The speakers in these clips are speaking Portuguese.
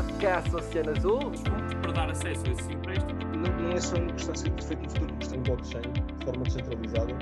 podcast Oceano Azul. para dar acesso a esse empréstimo. Não, não é só uma questão de ser feito no futuro, é questão em blockchain, de forma descentralizada.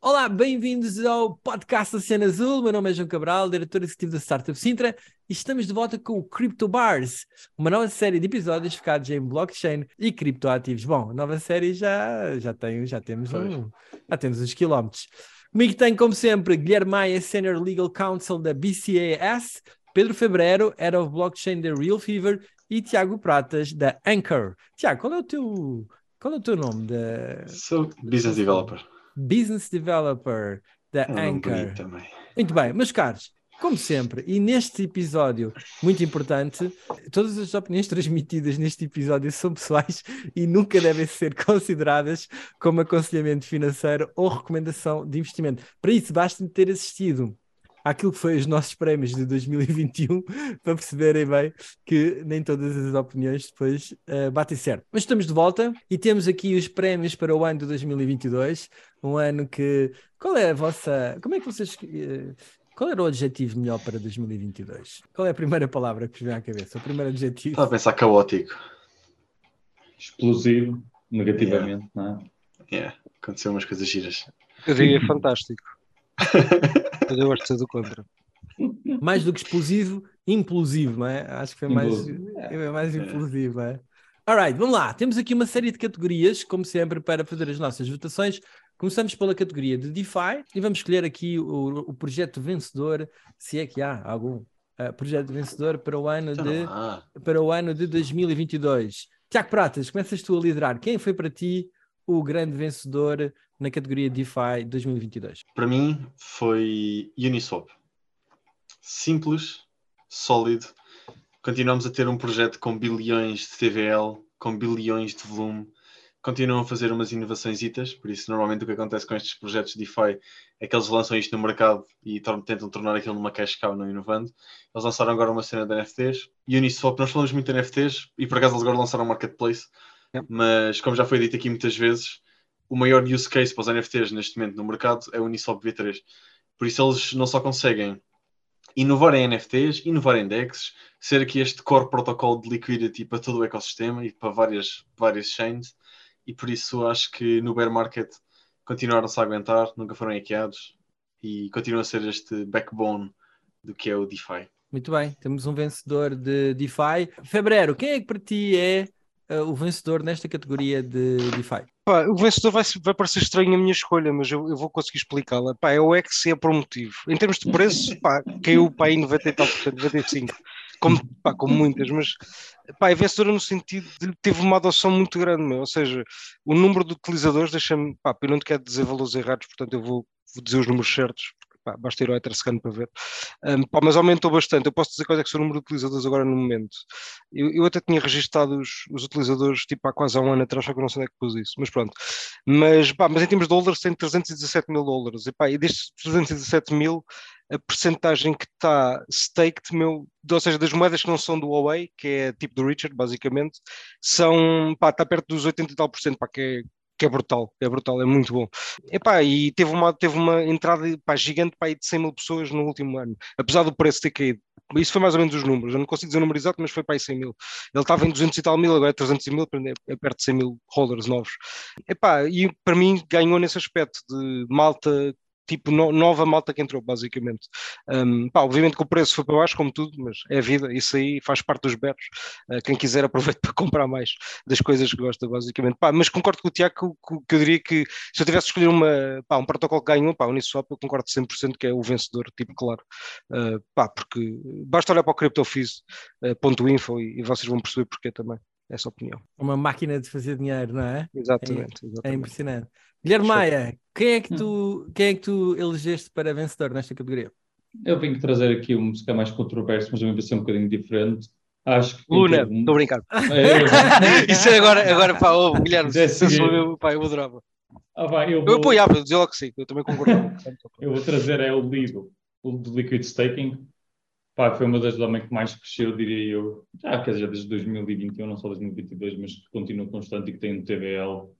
Olá, bem-vindos ao podcast Oceano Azul. Meu nome é João Cabral, diretor executivo da Startup Sintra, estamos de volta com o Crypto Bars, uma nova série de episódios focados em blockchain e criptoativos. Bom, a nova série já, já, tem, já, temos, um, já temos uns quilómetros. Comigo tem, como sempre, Guilherme Maia, Senior Legal Counsel da BCAS, Pedro Febrero, Head of Blockchain da Real Fever e Tiago Pratas da Anchor. Tiago, qual é o teu, qual é o teu nome? Da... Sou business developer. Business Developer da É um Anchor. Muito bem, meus caros, como sempre, e neste episódio muito importante, todas as opiniões transmitidas neste episódio são pessoais e nunca devem ser consideradas como aconselhamento financeiro ou recomendação de investimento. Para isso, basta-me ter assistido àquilo que foi os nossos prémios de 2021 para perceberem bem que nem todas as opiniões depois eh, batem certo. Mas estamos de volta e temos aqui os prémios para o ano de 2022, um ano que... Qual é a vossa... Como é que vocês... eh, qual era o adjetivo melhor para 2022? Qual é a primeira palavra que vos vem à cabeça? O primeiro adjetivo? Estava a pensar caótico. Explosivo, negativamente, não é? Yeah. Aconteceu umas coisas giras. Eu diria fantástico. Mas eu gosto de ser do contra. Mais do que explosivo, implosivo, não é? Acho que foi mais, Implosivo. é mais implosivo, não é? Alright, vamos lá. Temos aqui uma série de categorias, como sempre, para fazer as nossas votações. Começamos pela categoria de DeFi e vamos escolher aqui o, o projeto vencedor, se é que há algum eh, projeto vencedor para o ano de para o ano de 2022. Tiago Pratas, começas tu a liderar. Quem foi para ti o grande vencedor na categoria DeFi 2022? para mim foi Uniswap. Simples, sólido. Continuamos a ter um projeto com bilhões de TVL, com bilhões de volume. Continuam a fazer umas inovações, por isso normalmente o que acontece com estes projetos de DeFi é que eles lançam isto no mercado e tentam tornar aquilo numa cash cow, não inovando. Eles lançaram agora uma cena de NFTs. Uniswap, nós falamos muito de NFTs e por acaso eles agora lançaram um marketplace, Yep. mas como já foi dito aqui muitas vezes, o maior use case para os NFTs neste momento no mercado é o Uniswap V3. Por isso eles não só conseguem inovar em NFTs, inovar em DEX, ser aqui este core protocolo de liquidity para todo o ecossistema e para várias, várias chains. E por isso acho que no bear market continuaram-se a aguentar, nunca foram hackeados e continuam a ser este backbone do que é o DeFi. Muito bem, temos um vencedor de DeFi. Febrero, quem é que para ti é eh, o vencedor nesta categoria de DeFi? Pá, o vencedor vai, vai parecer estranho a minha escolha, mas eu, eu vou conseguir explicá-la. Pá, é o X e é por um motivo. Em termos de preço, pá, caiu para aí 90 e tal por cento, 95, como, pá, como muitas, mas pá, é vencedora no sentido de teve uma adoção muito grande, meu. ou seja, o número de utilizadores, deixa-me, pá, eu não te quero dizer valores errados, portanto eu vou, vou dizer os números certos, pá, basta ir ao Etherscan para ver. Um, pá, mas aumentou bastante. Eu posso dizer quais é que são o número de utilizadores agora no momento. Eu, eu até tinha registado os, os utilizadores tipo há quase um ano atrás, só que eu não sei onde é que pus isso, mas pronto. Mas, pá, mas em termos de dólares tem 317 mil dólares. E, pá, e destes 317 mil, a percentagem que está staked, meu, ou seja, das moedas que não são do Huawei, que é tipo do Richard, basicamente, são, pá, está perto dos 80 e tal por cento, pá, que é, que é brutal, é brutal, é muito bom. Epá, e teve uma, teve uma entrada pá, gigante aí de 100 mil pessoas no último ano, apesar do preço ter caído. Isso foi mais ou menos os números, eu não consigo dizer o número exato, mas foi para aí 100 mil. Ele estava em 200 e tal mil, agora é 300 mil, é perto de 100 mil holders novos. Epá, e para mim ganhou nesse aspecto de malta, tipo no- nova malta que entrou, basicamente. Um, pá, obviamente que o preço foi para baixo, como tudo, mas é a vida, isso aí faz parte dos berros. Uh, quem quiser aproveita para comprar mais das coisas que gosta, basicamente. Pá, mas concordo com o Tiago que, que eu diria que se eu tivesse de escolher uma, pá, um protocolo que ganhou, pá, o Uniswap, eu concordo 100% que é o vencedor, tipo, claro. Uh, pá, porque basta olhar para o CryptoFizz.info e, e vocês vão perceber porquê também. Essa opinião. Uma máquina de fazer dinheiro, não é? Exatamente. É exatamente. impressionante. Guilherme Maia, quem é que tu, quem é que tu elegeste para vencedor nesta categoria? Eu vim trazer aqui um música mais controverso, mas também vai ser um bocadinho diferente. Acho que. Luna, estou a brincar. É, Isso é agora, agora pá, oh, Guilherme, se eu sou eu, pá, eu adorava. ah, vai, eu, Eu vou, apoiava, eu dizia logo que sim, eu também concordava. eu vou trazer é o Lido, o do Liquid Staking. Pá, foi uma das também que mais cresceu, diria eu. Já, quer dizer, desde 2021, não só 2022, mas que continua constante e que tem um TVL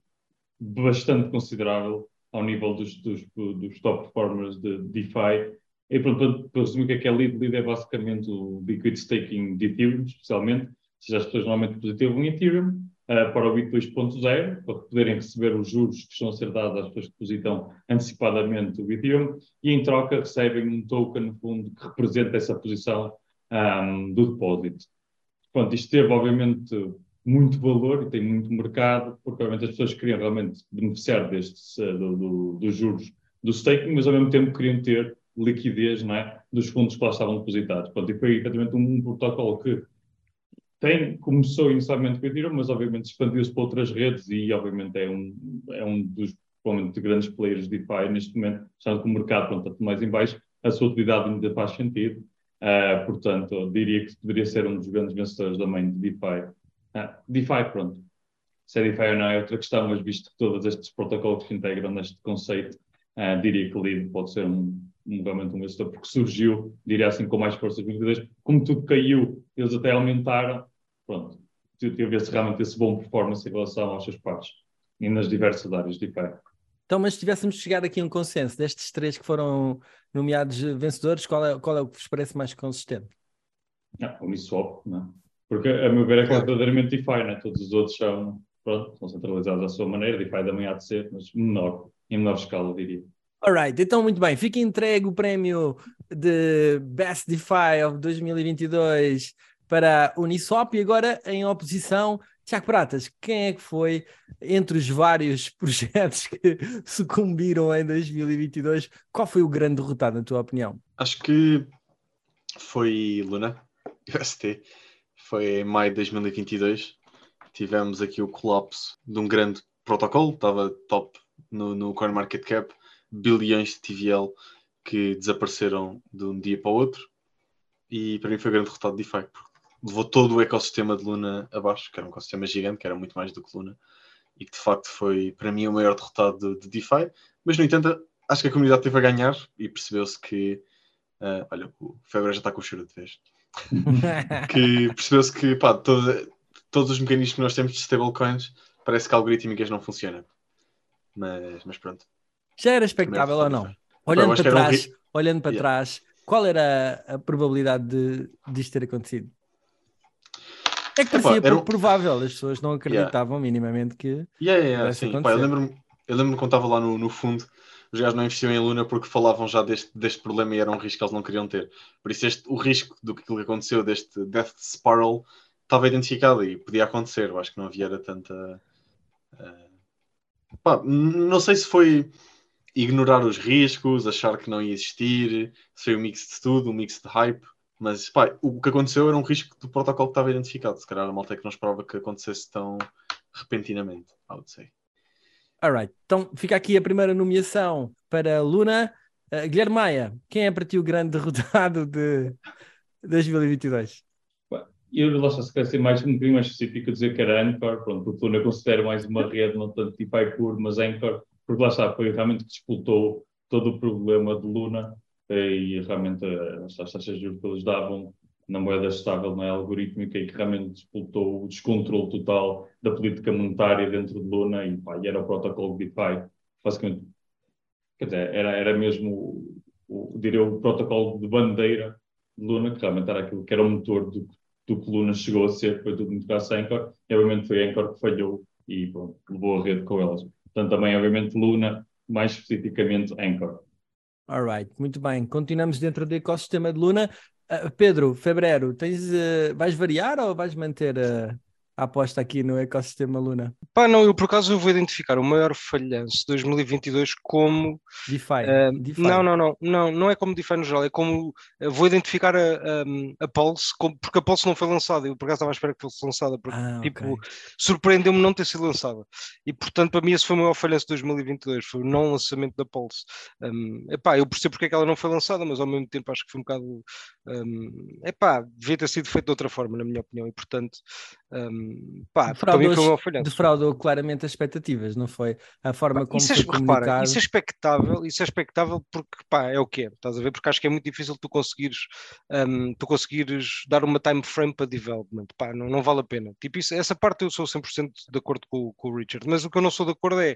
bastante considerável. ao nível dos, dos, dos top performers de DeFi. E pronto, para resumir o que é que é lead, lead é basicamente o liquid staking de Ethereum, especialmente, seja, as pessoas normalmente depositam em Ethereum uh, para o BIT 2.0, para poderem receber os juros que estão a ser dados às pessoas que depositam antecipadamente o Ethereum, e em troca recebem um token, no fundo, que representa essa posição um, do depósito. Pronto, isto teve, obviamente, muito valor e tem muito mercado, porque, obviamente, as pessoas queriam realmente beneficiar destes, uh, do, do, dos juros do staking, mas ao mesmo tempo queriam ter liquidez não é, dos fundos que lá estavam depositados. Pronto, e foi efetivamente um protocolo que tem, começou inicialmente com o Ethereum, mas obviamente expandiu-se para outras redes e obviamente é um, é um dos provavelmente grandes players de DeFi neste momento, estando com o mercado pronto, mais em baixo, a sua utilidade ainda faz sentido. Uh, portanto, diria que poderia ser um dos grandes vencedores também de DeFi. Uh, DeFi, pronto. Se é DeFi ou não é outra questão, mas visto que todos estes protocolos que integram neste conceito, uh, diria que o LEED pode ser um, um, realmente um vencedor, porque surgiu, diria assim, com mais força de 2022. Como tudo caiu, eles até aumentaram, pronto, teve esse, realmente esse bom performance em relação aos seus pares e nas diversas áreas de DeFi. Então, mas se tivéssemos chegado aqui a um consenso destes três que foram nomeados vencedores, qual é, qual é o que vos parece mais consistente? Não, o Uniswap, não é? Porque, a meu ver, é claro. verdadeiramente DeFi, né? todos os outros são, pronto, são centralizados à sua maneira, DeFi também há de ser, mas menor, em menor escala, diria. Alright, então muito bem, fica entregue o prémio de Best DeFi of 2022 para Uniswap e agora em oposição Tiago Pratas, quem é que foi entre os vários projetos que sucumbiram em 2022? Qual foi o grande derrotado, na tua opinião? Acho que foi Luna, UST. Foi em maio de 2022. Tivemos aqui o colapso de um grande protocolo, estava top no, no CoinMarketCap, bilhões de TVL que desapareceram de um dia para o outro. E para mim foi grande derrotado de DeFi, porque levou todo o ecossistema de Luna abaixo, que era um ecossistema gigante, que era muito mais do que Luna, e que de facto foi para mim o maior derrotado de, de DeFi. Mas no entanto, acho que a comunidade teve a ganhar e percebeu-se que. Uh, olha, o Febre já está com o cheiro de vez. que percebeu-se que pá, todo, todos os mecanismos que nós temos de stablecoins parece que algorítmicas não funcionam. Mas, mas pronto. Já era expectável ou não? Olhando para trás, um... olhando para yeah. trás, qual era a probabilidade de disto ter acontecido? É que parecia um... provável, as pessoas não acreditavam yeah. minimamente que. Yeah, yeah, sim. Pá, eu lembro-me eu lembro quando estava lá no, no fundo, os gajos não investiam em Luna porque falavam já deste, deste problema e era um risco que eles não queriam ter. Por isso, este, o risco do que aconteceu, deste Death Spiral, estava identificado e podia acontecer. Eu acho que não havia era tanta. Uh... Pá, não sei se foi ignorar os riscos, achar que não ia existir, se foi um mix de tudo, um mix de hype. Mas pá, o que aconteceu era um risco do protocolo que estava identificado. Se calhar a malta é que não esperava que acontecesse tão repentinamente, I would say. Alright, então fica aqui a primeira nomeação para Luna. Uh, Guilherme Maia, quem é para ti o grande derrotado de 2022? Eu lá só se quer ser mais um bocadinho mais específico dizer que era Anchor, pronto, porque Luna considero mais uma rede, não tanto tipo puro, mas Anchor, porque lá está, foi realmente que disputou todo o problema de Luna e realmente as taxas de juros que eles davam na moeda estável, é algorítmica, e que realmente disputou o descontrole total da política monetária dentro de Luna, e, pá, e era o protocolo DeFi, basicamente, quer dizer, era, era mesmo, o, o, diria, o protocolo de bandeira de Luna, que realmente era aquilo que era o motor do, do que Luna chegou a ser, foi tudo muito graças a Anchor, e obviamente foi a Anchor que falhou e pronto, levou a rede com elas. Portanto, também, obviamente, Luna, mais especificamente Anchor. Muito bem. Continuamos dentro do ecossistema de Luna. Uh, Pedro, Febrero, tens, uh, vais variar ou vais manter uh, a aposta aqui no ecossistema Luna? Pá, não, eu por acaso eu vou identificar o maior falhanço de 2022 como DeFi. Uh, DeFi. Não, não, não, não, não é como DeFi no geral, é como uh, vou identificar a, a, a Pulse, como, porque a Pulse não foi lançada, eu por acaso estava à espera que fosse lançada, porque ah, tipo, okay. surpreendeu-me não ter sido lançada. E portanto, para mim, esse foi o maior falhanço de 2022, foi o não lançamento da Pulse. Um, epá, eu percebo porque é que ela não foi lançada, mas ao mesmo tempo acho que foi um bocado. Um, epá, devia ter sido feito de outra forma, na minha opinião, e portanto. Um, pá, defraudou, foi uma falhança. defraudou claramente as expectativas, não foi? A forma como isso é, foi repara, isso é expectável, isso é expectável porque pá, é o que é, estás a ver? Porque acho que é muito difícil tu conseguires, um, tu conseguires dar uma time frame para development, pá, não, não vale a pena. Tipo, isso, essa parte eu sou 100% de acordo com, com o Richard, mas o que eu não sou de acordo é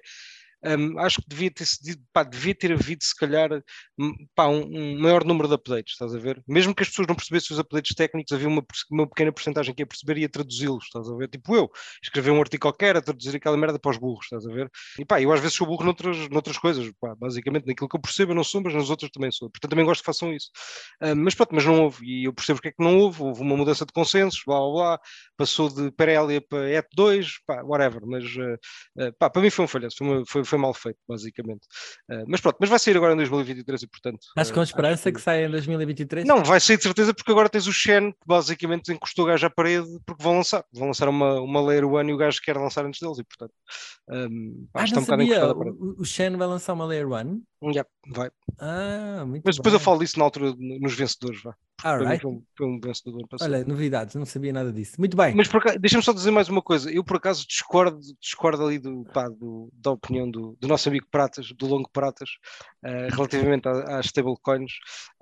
um, acho que devia ter, pá, devia ter havido, se calhar, um, pá, um, um maior número de updates, estás a ver? Mesmo que as pessoas não percebessem os updates técnicos, havia uma, uma pequena porcentagem que ia perceber e ia traduzi-los, estás a ver? Tipo eu, escrever um artigo qualquer, a traduzir aquela merda para os burros, estás a ver? E pá, eu às vezes sou burro noutras, noutras coisas, pá, basicamente, naquilo que eu percebo eu não sou, mas nas outras também sou. Portanto, também gosto que façam isso. Ah, mas pronto, mas não houve, e eu percebo porque é que não houve, houve uma mudança de consensos, blá blá blá, passou de Perelia para ET2, pá, whatever, mas ah, pá, para mim foi um falhanço, foi, uma- foi, foi mal feito, basicamente. Ah, mas pronto, mas vai sair agora em 2023 e portanto. Estás com ah, esperança acho que saia em 2023? Não, vai sair de certeza porque agora tens o Shen que basicamente encostou o gajo à parede porque vão lançar, vão lançar uma, uma Layer One e o gajo quer lançar antes deles e portanto. Um, Ah, está não um sabia. O, o Shen vai lançar uma Layer 1? Yeah, vai. Ah, muito Mas depois eu bem. falo disso na altura nos vencedores, vá. Alright. foi, um, foi um vencedor do ano passado. Olha, novidades, não sabia nada disso. Muito bem. Mas deixa-me só dizer mais uma coisa. Eu, por acaso, discordo, discordo ali do, pá, do- da opinião do, do nosso amigo Pratas, do Longo Pratas, eh, relativamente às stablecoins.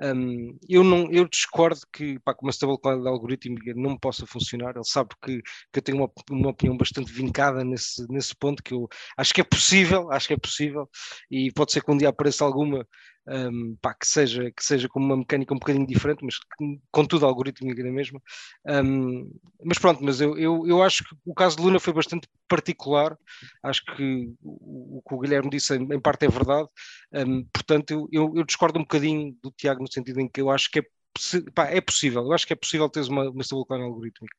Um, eu, não, eu discordo que, pá, que uma stablecoin de algorítmica não possa funcionar. Ele sabe que, que eu tenho uma, uma opinião bastante vincada nesse, nesse ponto, que eu acho que é possível, acho que é possível, e pode ser que um dia apareça alguma um, pá, que, seja, que seja com uma mecânica um bocadinho diferente, mas que, contudo algorítmica na mesma. Um, mas pronto, mas eu, eu, eu acho que o caso de Luna foi bastante particular. Acho que o, o que o Guilherme disse em, parte é verdade. Um, portanto, eu, eu, eu discordo um bocadinho do Tiago no sentido em que eu acho que é, pá, é possível. Eu acho que é possível teres uma, uma stablecoin algorítmica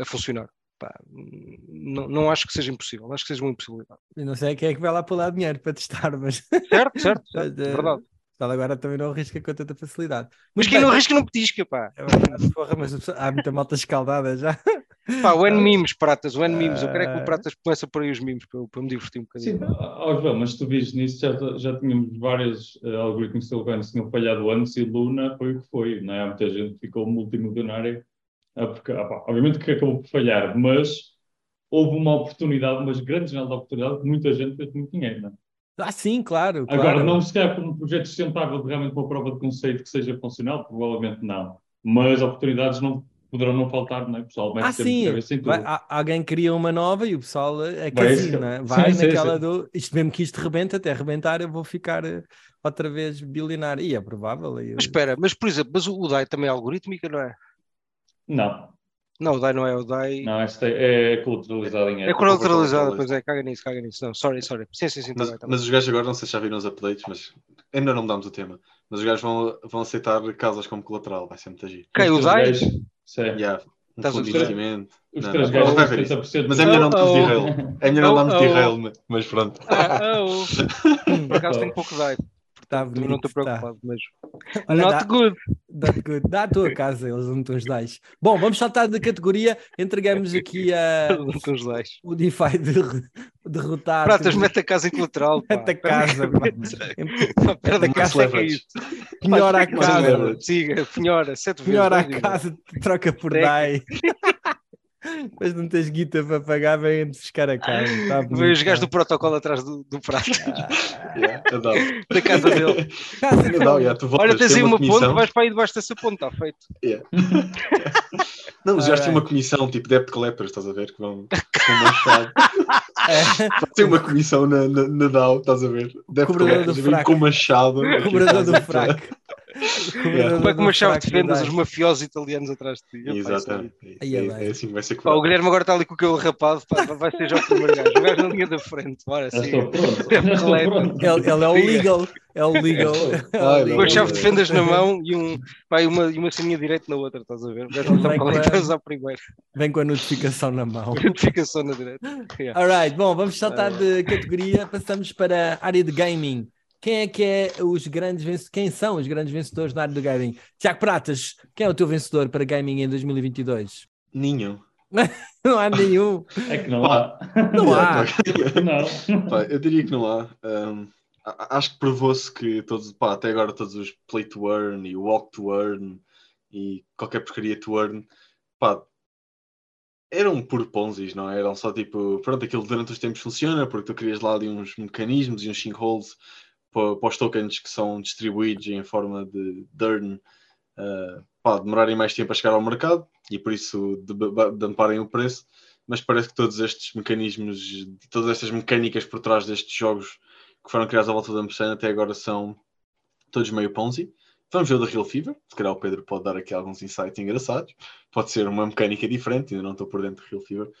a funcionar. Pá, não, não acho que seja impossível, acho que seja uma impossibilidade. Eu não sei quem é que vai lá pular dinheiro para testar, mas Certo, certo, certo Mas, eh, verdade. agora também não arrisca com tanta facilidade. Mas quem não arrisca não petisca, pá. É verdade, porra, mas há muita malta escaldada já. Pá, o N-Memes, pratas, o N-Memes. Eu quero é que o pratas comece a pôr aí os memes para, eu- para me divertir um bocadinho. Sim, ó João, mas tu viste nisso, já, já tínhamos vários uh, algoritmos que tinham falhado antes e Luna foi o que foi, não é? Há muita gente que ficou multimilionária, porque, ah, pá, obviamente que acabou por falhar, mas houve uma oportunidade, uma grande janela de oportunidade, que muita gente fez muito dinheiro, não é? Ah, sim, claro. Agora, claro. não se calhar por um projeto sustentável de realmente uma prova de conceito que seja funcional, provavelmente não, mas oportunidades não poderão não faltar, não é? O pessoal mete Ah, sim. Vai- alguém cria uma nova e o pessoal é casino, né? vai sim, naquela sim. do isto mesmo que isto rebenta, até rebentar, eu vou ficar eh, outra vez bilionário. E é provável. e- Mas espera, mas por exemplo, mas o o DAI também é algorítmica, não é? Não, Não, o DAI não é, o DAI não, esta é, é colateralizado em é colateralizada, pois é, caga nisso, caga nisso. Não, sorry, sorry. Sim, sim, sim, tá Mas, bem, tá mas os gajos agora, não sei se já viram os updates, mas ainda não mudamos o tema. Mas os gajos vão, vão aceitar casas como colateral, vai ser muito agir. Quem, o Os DAI? Sim. Yeah, um Estás fundo de investimento. Os Não, três não, gajos vai têm ver isso. 70% Mas é melhor não Oh, oh. derail. É melhor não Oh, darmos oh. derail, mas pronto. Ah, oh. Por acaso tenho pouco DAI, Tá também não estou tá. preocupado, mas Olha, not dá- good. Dá, dá a tua casa, eles não te os dais. Bom, vamos saltar de categoria. Entregamos aqui a, o DeFi de, derrotar. Pratas, mete a casa em colateral. Mete a casa, pá. Da Mete a casa, é isso. Penhora a casa. Siga, penhora, sete vezes. Penhora a casa, troca por. DAI. Depois não tens guita para pagar, vem buscar a casa. Tá Vê os gajos do protocolo atrás do, do prato, Ah, Yeah, da casa dele. yeah, tu voltas, Olha, tens tem aí uma ponte, comissão. vais para aí debaixo dessa ponte, está feito. Não, os gajos têm uma comissão tipo debt collectors, estás a ver? Que vão. É, Tem uma comissão na, na, na DAO, estás a ver? Debt Cobrador do collectors, vem fraco. com uma chave. cobrador do fraco. Yeah. Como é que uma chave de do os mafiosos italianos atrás de ti? É Exatamente. Aí É, é é, assim que vai ser Pá, o. Guilherme agora está ali com o cabelo rapado, pá, vai ser já o primeiro gajo. O gajo na linha da frente, bora, pronto. Ele, ele é o legal. É o legal. É o Ai, Com não, a chave de fendas na mão e, um, pá, e uma, e uma ceninha direita na outra, estás a ver? O gajo não usar primeiro. Vem com a notificação na mão. Notificação na direita. Yeah. Alright, bom, vamos saltar de categoria, passamos para a área de gaming. Quem é que é os grandes vencedores? Quem são os grandes vencedores na área do gaming? Tiago Pratas, quem é o teu vencedor para gaming em 2022? Nenhum. Não há nenhum. É que não há. Não há. Não. Pá, eu diria que não há. Um, acho que provou-se que todos, pá, até agora todos os play to earn e walk to earn e qualquer porcaria to earn, pá, eram por ponzis, não é? Eram só tipo, pronto, aquilo durante os tempos funciona porque tu crias lá ali uns mecanismos e uns sinkholes para, para os tokens que são distribuídos em forma de, de earn, uh, pá, demorarem mais tempo a chegar ao mercado e por isso damparem o preço. mas parece que todos estes mecanismos, todas estas mecânicas por trás destes jogos que foram criados à volta da Messana até agora são todos meio Ponzi. Vamos ver o da Real Fever, se calhar o Pedro pode dar aqui alguns insights engraçados. Pode ser uma mecânica diferente, ainda não estou por dentro do Real Fever.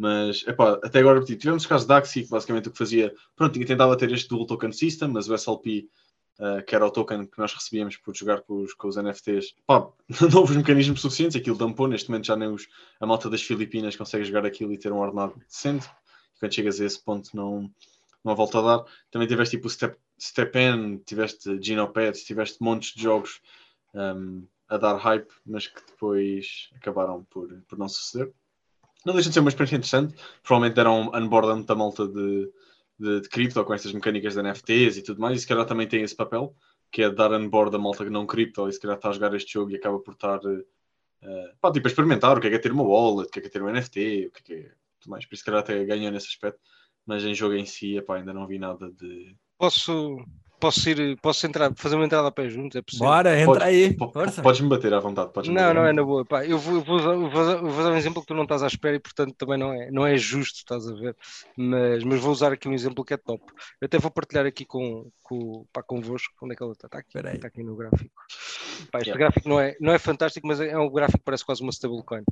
Mas, epá, até agora tipo, tivemos o caso da Axie, que basicamente o que fazia, pronto, tinha tentava ter este dual token system, mas o SLP, uh, que era o token que nós recebíamos por jogar com os, com os NFTs, pá, não houve os mecanismos suficientes, aquilo dampou, neste momento já nem os, a malta das Filipinas consegue jogar aquilo e ter um ordenado decente. Quando chegas a esse ponto, não, não há volta a dar. Também tiveste tipo o Step, Step tiveste Genopets, tiveste montes de jogos um, a dar hype, mas que depois acabaram por, por não suceder. Não deixa de ser uma experiência interessante. Provavelmente deram um onboard da malta de, de, de cripto com estas mecânicas de NFTs e tudo mais. E se calhar também tem esse papel, que é dar onboard da malta que não cripto e se calhar está a jogar este jogo e acaba por estar uh, pá, tipo, a experimentar o que é, que é ter uma wallet, o que é, que é ter um NFT, o que é, que é tudo mais. Por isso, se calhar até ganhou nesse aspecto mas em jogo em si, epá, ainda não vi nada de. Posso, posso ir, posso entrar, fazer uma entrada a pé juntos? É possível? Bora, entra Podes- aí. Força. Podes-me bater à vontade. Podes Não, não é na boa. Pá, eu vou, eu vou, usar, eu vou usar- vou usar um exemplo que tu não estás à espera e, portanto, também não é, não é justo, estás a ver? Mas, mas vou usar aqui um exemplo que é top. Eu até vou partilhar aqui com, com, pá, convosco. Onde é que ele está? Está aqui, Espera aí. está aqui no gráfico. Pá, este Yeah. gráfico não é, não é fantástico, mas é, é um gráfico que parece quase uma stablecoin.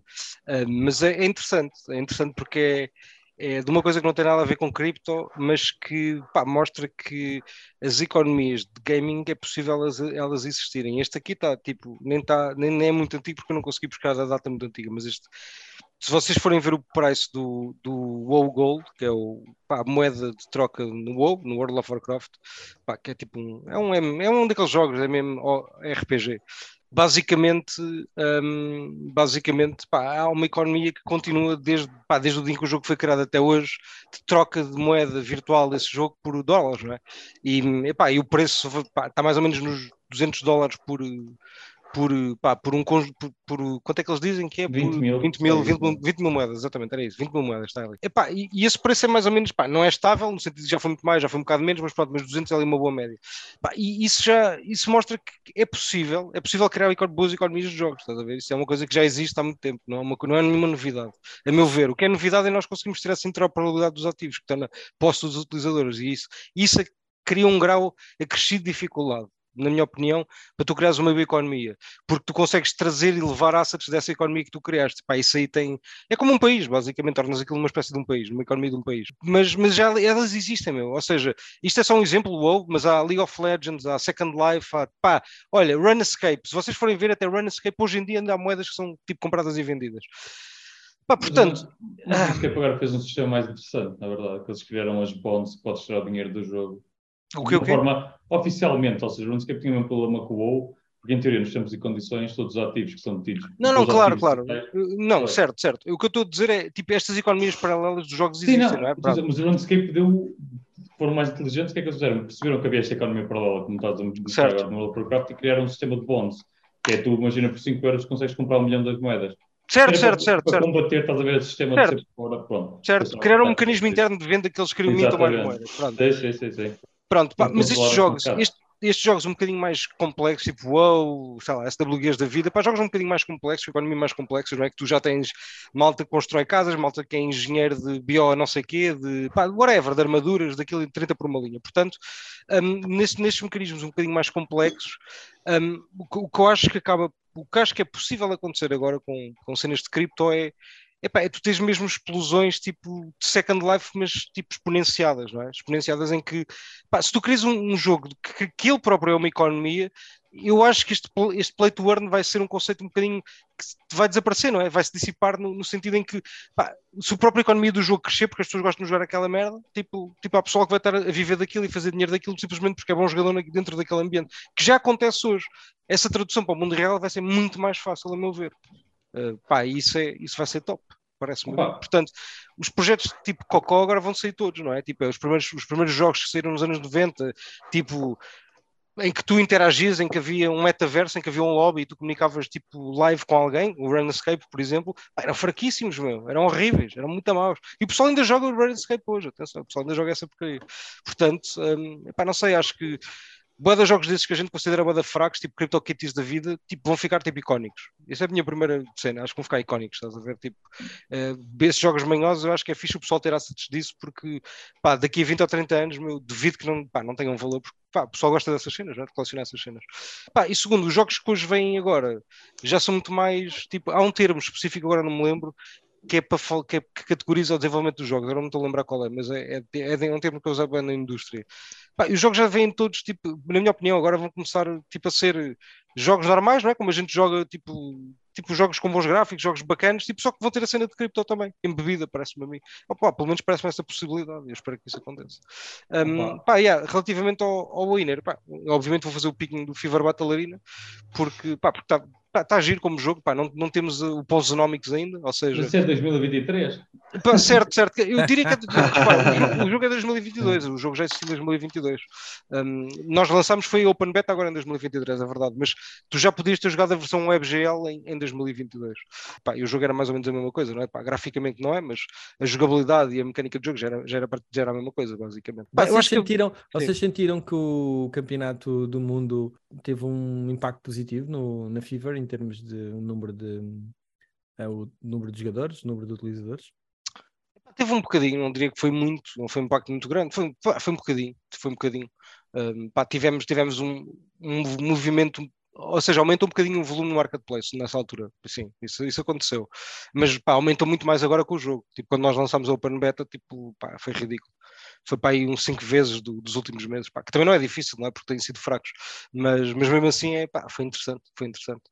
Ah, mas é, é interessante. É interessante porque é, é de uma coisa que não tem nada a ver com cripto, mas que pá, mostra que as economias de gaming é possível elas, elas existirem. Este aqui está, tipo, nem, tá, nem, nem é muito antigo porque eu não consegui buscar a data muito antiga, mas este, se vocês forem ver o preço do, do WoW Gold, que é o, pá, a moeda de troca no WoW, no World of Warcraft, pá, que é tipo um, é um, é um daqueles jogos, é mesmo RPG. Basicamente, hum, basicamente pá, há uma economia que continua desde, pá, desde o dia em que o jogo foi criado até hoje, de troca de moeda virtual desse jogo por dólares, não é? E, epá, e o preço pá, está mais ou menos nos 200 dólares por, por, pá, por um conjunto, por, por- quanto é que eles dizem que é? 20 por, mil, 20 mil, é isso, 20 mil, não é? 20 mil moedas, exatamente, era isso, 20 mil moedas, está ali. Epá, e, e esse preço é mais ou menos, pá, não é estável, no sentido de já foi muito mais, já foi um bocado menos, mas pronto, mas 200 é ali uma boa média. Pá, e isso já, isso mostra que é possível, é possível criar boas economias de jogos, estás a ver? Isso é uma coisa que já existe há muito tempo, não é, uma, não é nenhuma novidade. A meu ver, o que é novidade é nós conseguimos ter essa interoperabilidade dos ativos que estão na posse dos utilizadores, e isso, isso é cria um grau acrescido de dificuldade. Na minha opinião, para tu criares uma bioeconomia, porque tu consegues trazer e levar assets dessa economia que tu criaste. Pá, isso aí tem. É como um país, basicamente, tornas aquilo uma espécie de um país, uma economia de um país. Mas, mas já elas existem, meu. Ou seja, isto é só um exemplo, wow, mas há League of Legends, há Second Life, há. Pá, olha, Runescape. Se vocês forem ver até Runescape, hoje em dia ainda há moedas que são tipo compradas e vendidas. Pá, portanto, Mas que agora fez um sistema mais interessante, na verdade, que eles criaram as bonds que podes tirar o dinheiro do jogo. O que o de forma oficialmente, ou seja, o RuneScape tinha um problema com o WoW, porque em teoria, nos termos e condições, todos os ativos que são tidos. Não, não, claro, claro. Uh, Não, Claro. certo, certo. O que eu estou a dizer é, tipo, estas economias paralelas dos jogos Sim, existem, não, não, é? mas, mas o RuneScape deu, foram mais inteligentes, o que é que eles fizeram? Perceberam que havia esta economia paralela, como estás a mostrar Certo. agora no World e criaram um sistema de bonds, que é tu, imagina, por 5 euros consegues comprar um milhão de moedas. Certo, Era certo, para, certo, para certo. combater, estás a ver, esse sistema Certo. de sempre fora, pronto. Certo, criaram um mecanismo interno de venda que eles queriam mintam mais moedas. Pronto, Sim, sim, sim, sim. Pronto pá, Para mas estes jogos, este- estes jogos um bocadinho mais complexos, tipo WoW, sei lá, SWGs da vida, pá, jogos um bocadinho mais complexos, economia mais complexa, não é? Que tu já tens malta que constrói casas, malta que é engenheiro de bio não sei quê, de pá, whatever, de armaduras, daquilo de 30 por uma linha. Portanto, neste- nestes mecanismos um bocadinho mais complexos, hum, o, que, o que eu acho que acaba, o que acho que é possível acontecer agora com, com cenas de cripto é Epá, tu tens mesmo explosões tipo de Second Life, mas tipo exponenciadas, não é? Exponenciadas em que, se tu crias um, um jogo que, que ele próprio é uma economia, eu acho que este, este play to earn vai ser um conceito um bocadinho que vai desaparecer, não é? Vai se dissipar no, no sentido em que, se a própria economia do jogo crescer, porque as pessoas gostam de jogar aquela merda, tipo, tipo há pessoal que vai estar a viver daquilo e fazer dinheiro daquilo simplesmente porque é bom jogador dentro daquele ambiente, que já acontece hoje. Essa tradução para o mundo real vai ser muito mais fácil, a meu ver. Uh, pá, isso, é, isso vai ser top, parece-me. Portanto, os projetos tipo Cocó agora vão sair todos, não é? Tipo, é os primeiros, os primeiros jogos que saíram nos anos 90, tipo, em que tu interagias, em que havia um metaverso, em que havia um lobby e tu comunicavas tipo live com alguém, o Runescape, por exemplo, pá, eram fraquíssimos, meu, eram horríveis, eram muito maus. E o pessoal ainda joga o Runescape hoje, atenção, o pessoal ainda joga essa porcaria. Portanto, hum, epá, não sei, acho que boa jogos desses que a gente considera boa fracos, tipo CryptoKitties da vida, tipo, vão ficar tipo icónicos. Essa é a minha primeira cena, acho que vão ficar icónicos, estás a ver? Tipo, uh, esses jogos manhosos, eu acho que é fixe o pessoal ter assets disso, porque pá, daqui a 20 ou 30 anos, meu, duvido que não, pá, não tenham valor, porque pá, o pessoal gosta dessas cenas, né? de colecionar essas cenas. Pá, e segundo, os jogos que hoje vêm agora já são muito mais, tipo, há um termo específico, agora não me lembro, que é para que, é, que categoriza o desenvolvimento dos jogos. Agora não estou a lembrar qual é, mas é, é, é um termo que eu usava na indústria. Pá, os jogos já vêm todos, tipo, na minha opinião, agora vão começar tipo, a ser jogos normais, não é? Como a gente joga, tipo, tipo jogos com bons gráficos, jogos bacanas, tipo, só que vão ter a cena de cripto também, embebida, parece-me a mim. Opa, pelo menos parece-me essa possibilidade, eu espero que isso aconteça. Um, pá, yeah, relativamente ao, ao winner, pá, obviamente vou fazer o picking do Fever Battle Arena, porque, pá, porque está Está tá giro como jogo, pá, não, não temos uh, o Posenomics ainda, ou seja... Mas é 2023? Pá, certo, certo. Eu diria que repara, o jogo é 2022, o jogo já existe em 2022. Um, nós lançámos foi Open Beta agora em 2023, é verdade, mas tu já podias ter jogado a versão WebGL em, em 2022. Pá, e o jogo era mais ou menos a mesma coisa, não é? Pá, graficamente não é, mas a jogabilidade e a mecânica do jogo já era, já era, já era a mesma coisa, basicamente. Pá, vocês, sentiram, que... vocês sentiram que o campeonato do mundo teve um impacto positivo no, na Fever em termos de número de é, o número de jogadores, número de utilizadores? Teve um bocadinho, não diria que foi muito, não foi um impacto muito grande, foi, foi um bocadinho, foi um bocadinho. Um, pá, tivemos, tivemos um, um movimento ou seja, aumentou um bocadinho o volume no marketplace nessa altura. Sim, isso, isso aconteceu. Mas pá, aumentou muito mais agora com o jogo. Tipo, quando nós lançámos a Open Beta, tipo, pá, foi ridículo foi para aí uns 5 vezes do, dos últimos meses, pá, que também não é difícil, não é? Porque têm sido fracos, mas, mas mesmo assim é, pá, foi interessante, foi interessante.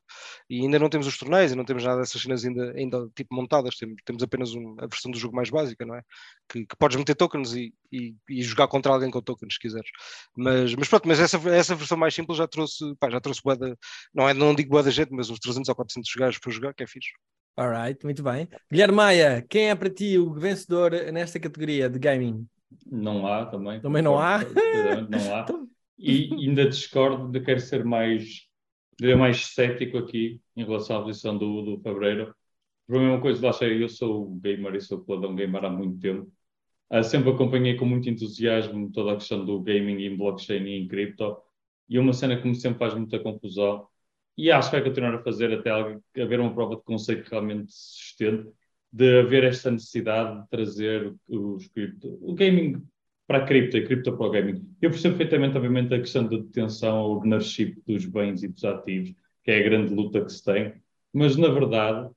E ainda não temos os torneios, não temos nada dessas cenas ainda, ainda tipo montadas, temos, temos apenas um, a versão do jogo mais básica, não é? Que, que podes meter tokens e, e, e, jogar contra alguém com tokens, se quiseres. Mas, mas pronto, mas essa, essa versão mais simples já trouxe, pá, já trouxe boa não, é, não digo boa da gente, mas uns 300 ou 400 gajos para jogar, que é fixe. Alright, muito bem. Guilherme Maia, quem é para ti o vencedor nesta categoria de gaming? Não há também. Também não há? Não há. Então- e ainda discordo de querer ser mais, mais cético aqui em relação à posição do, do Fabreiro. Por uma coisa, lá sei, eu sou gamer e sou peladão gamer há muito tempo. Uh, sempre acompanhei com muito entusiasmo toda a questão do gaming em blockchain e em cripto. E é uma cena que me sempre faz muita confusão. E acho que vai continuar a fazer até haver uma prova de conceito que realmente se sustente de haver esta necessidade de trazer os cripto, o gaming para a cripto e cripto para o gaming. Eu percebo perfeitamente, obviamente, a questão da detenção, o ownership dos bens e dos ativos, que é a grande luta que se tem, mas, na verdade,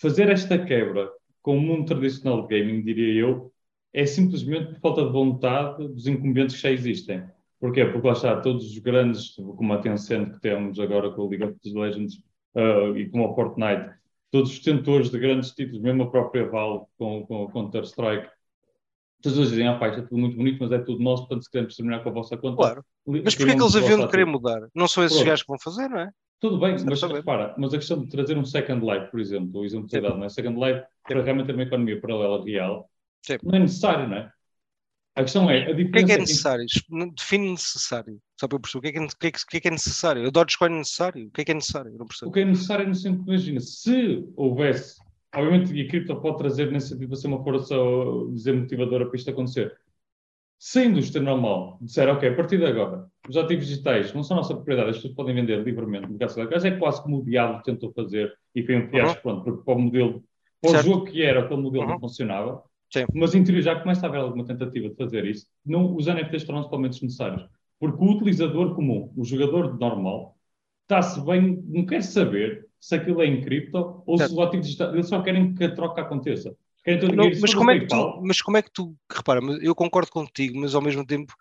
fazer esta quebra com o mundo tradicional de gaming, diria eu, é simplesmente por falta de vontade dos incumbentes que já existem. Porquê? Porque lá está, todos os grandes, como a Tencent que temos agora com o League of Legends uh, e com o Fortnite, todos os detentores de grandes títulos, mesmo a própria Valve com, com o Counter-Strike, eles dizem, ah pá, isto é tudo muito bonito, mas é tudo nosso, portanto se queremos terminar com a vossa conta... Claro, mas porquê é que eles haviam de querer mudar? Não são esses gajos que vão fazer, não é? Tudo bem, mas repara, mas a questão de trazer um Second Life, por exemplo, o exemplo que dado, não é? Second Life, para realmente ter uma economia paralela real, não é necessário, não é? A questão é, a diferença... O que é que é necessário? Define necessário. Só para eu perceber. O que é que, é, que, é, que é necessário? O Dogecoin é necessário? O que é que é necessário? Eu não percebo. O que é necessário é no sentido, imagina, se houvesse... Obviamente, e a cripto pode trazer nesse sentido ser uma força, dizer, motivadora para isto acontecer. Se a indústria normal disser, ok, a partir de agora, os ativos digitais não são nossa propriedade, as pessoas podem vender livremente no caso é quase como o diabo tentou fazer e foi um fiasco, uhum. pronto, porque para o modelo, para o jogo que era, aquele modelo uhum. não funcionava. Sim. Mas em teoria já começa a haver alguma tentativa de fazer isso. Não, os NFTs tornam-se pelo menos necessários. Porque o utilizador comum, o jogador normal, está-se bem, não quer saber se aquilo é em cripto ou certo. se o ativo digital. Eles só querem que a troca aconteça. Não, mas, como é que tu, mas como é que tu, repara, eu concordo contigo, mas ao mesmo tempo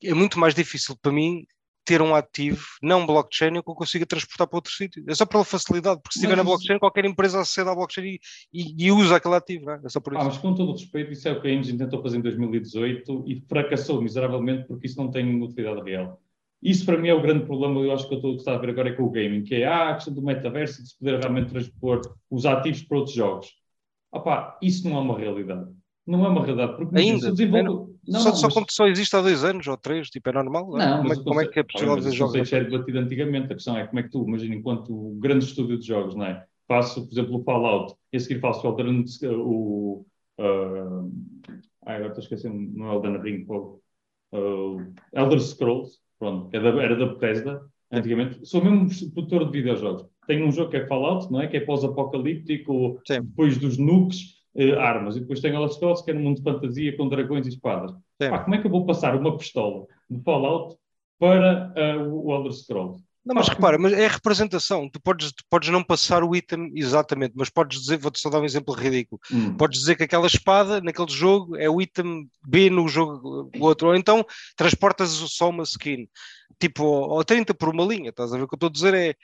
é muito mais difícil para mim ter um ativo, não blockchain, que eu consiga transportar para outro sítio. É só pela facilidade, porque se estiver na blockchain, qualquer empresa acede à blockchain e, e, e usa aquele ativo, é? é? só por isso. Ah, mas com todo o respeito, isso é o que a Engine tentou fazer em 2018 e fracassou miseravelmente porque isso não tem utilidade real. Isso para mim é o grande problema, eu acho que eu estou a de ver agora é com o gaming, que é ah, a questão do metaverso e de se poder realmente transpor os ativos para outros jogos. Opá, isso não é uma realidade. Não é uma realidade, porque ainda desenvolve... não, só, só como só existe há dois anos ou três, tipo, é normal? Não, não como, é, como é que é possível jogos? Isso é debatido antigamente, a questão é como é que tu, imagina, enquanto grande estúdio de jogos, não é? Faço, por exemplo, o Fallout, e a seguir faço o Elden, o. Uh, ai, agora estou esquecendo, não é Elden Ring, o uh, Elder Scrolls, pronto, que era da, era da Bethesda, antigamente. Sou mesmo produtor de videojogos. Tenho um jogo que é Fallout, não é? Que é pós-apocalíptico, depois dos nukes, eh, armas. E depois tem Scrolls, que é no mundo de fantasia com dragões e espadas. Pá, como é que eu vou passar uma pistola de Fallout para eh, o Elder Scrolls? Não, mas repara, mas é a representação. Tu podes, tu podes não passar o item exatamente, mas podes dizer, vou-te só dar um exemplo ridículo. Hum. Podes dizer que aquela espada naquele jogo é o item B no jogo o outro, ou então transportas só uma skin, tipo, ou 30 por uma linha, estás a ver o que eu estou a dizer? É,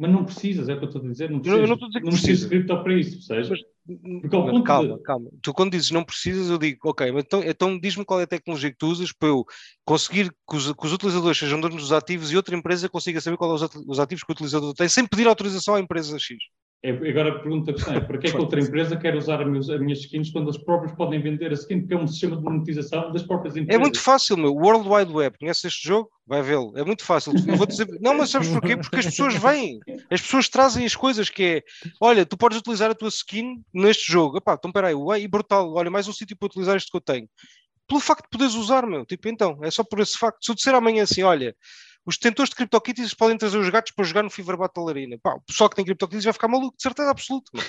Mas não precisas, é o que eu estou a dizer. Não Eu precisas, não que não precisas precisa. de cripto para isso, percebes? Mas- Porque ao ponto calma, de- calma. Tu quando dizes não precisas, eu digo, ok, mas então, então diz-me qual é a tecnologia que tu usas para eu conseguir que os, que os utilizadores sejam donos dos ativos e outra empresa consiga saber os ati- os ativos que o utilizador tem, sem pedir autorização à empresa X. É, agora a pergunta que é, para que é que outra empresa quer usar as minhas, as minhas skins quando eles próprios podem vender a skin? Porque é um sistema de monetização das próprias É empresas. muito fácil, meu. World Wide Web, conhece este jogo? Vai vê-lo. É muito fácil. Eu vou dizer, não, mas sabes porquê? Porque as pessoas vêm, as pessoas trazem as coisas que é, olha, tu podes utilizar a tua skin neste jogo. Epá, então peraí, uai, e brutal, olha, mais um sítio para utilizar isto que eu tenho. Pelo facto de poderes usar, meu. Tipo, então, é só por esse facto. Se eu disser amanhã assim, olha, os detentores de CryptoKitties podem trazer os gatos para jogar no Fever Battle Arena. Pá, o pessoal que tem CryptoKitties vai ficar maluco, de certeza absoluta. Não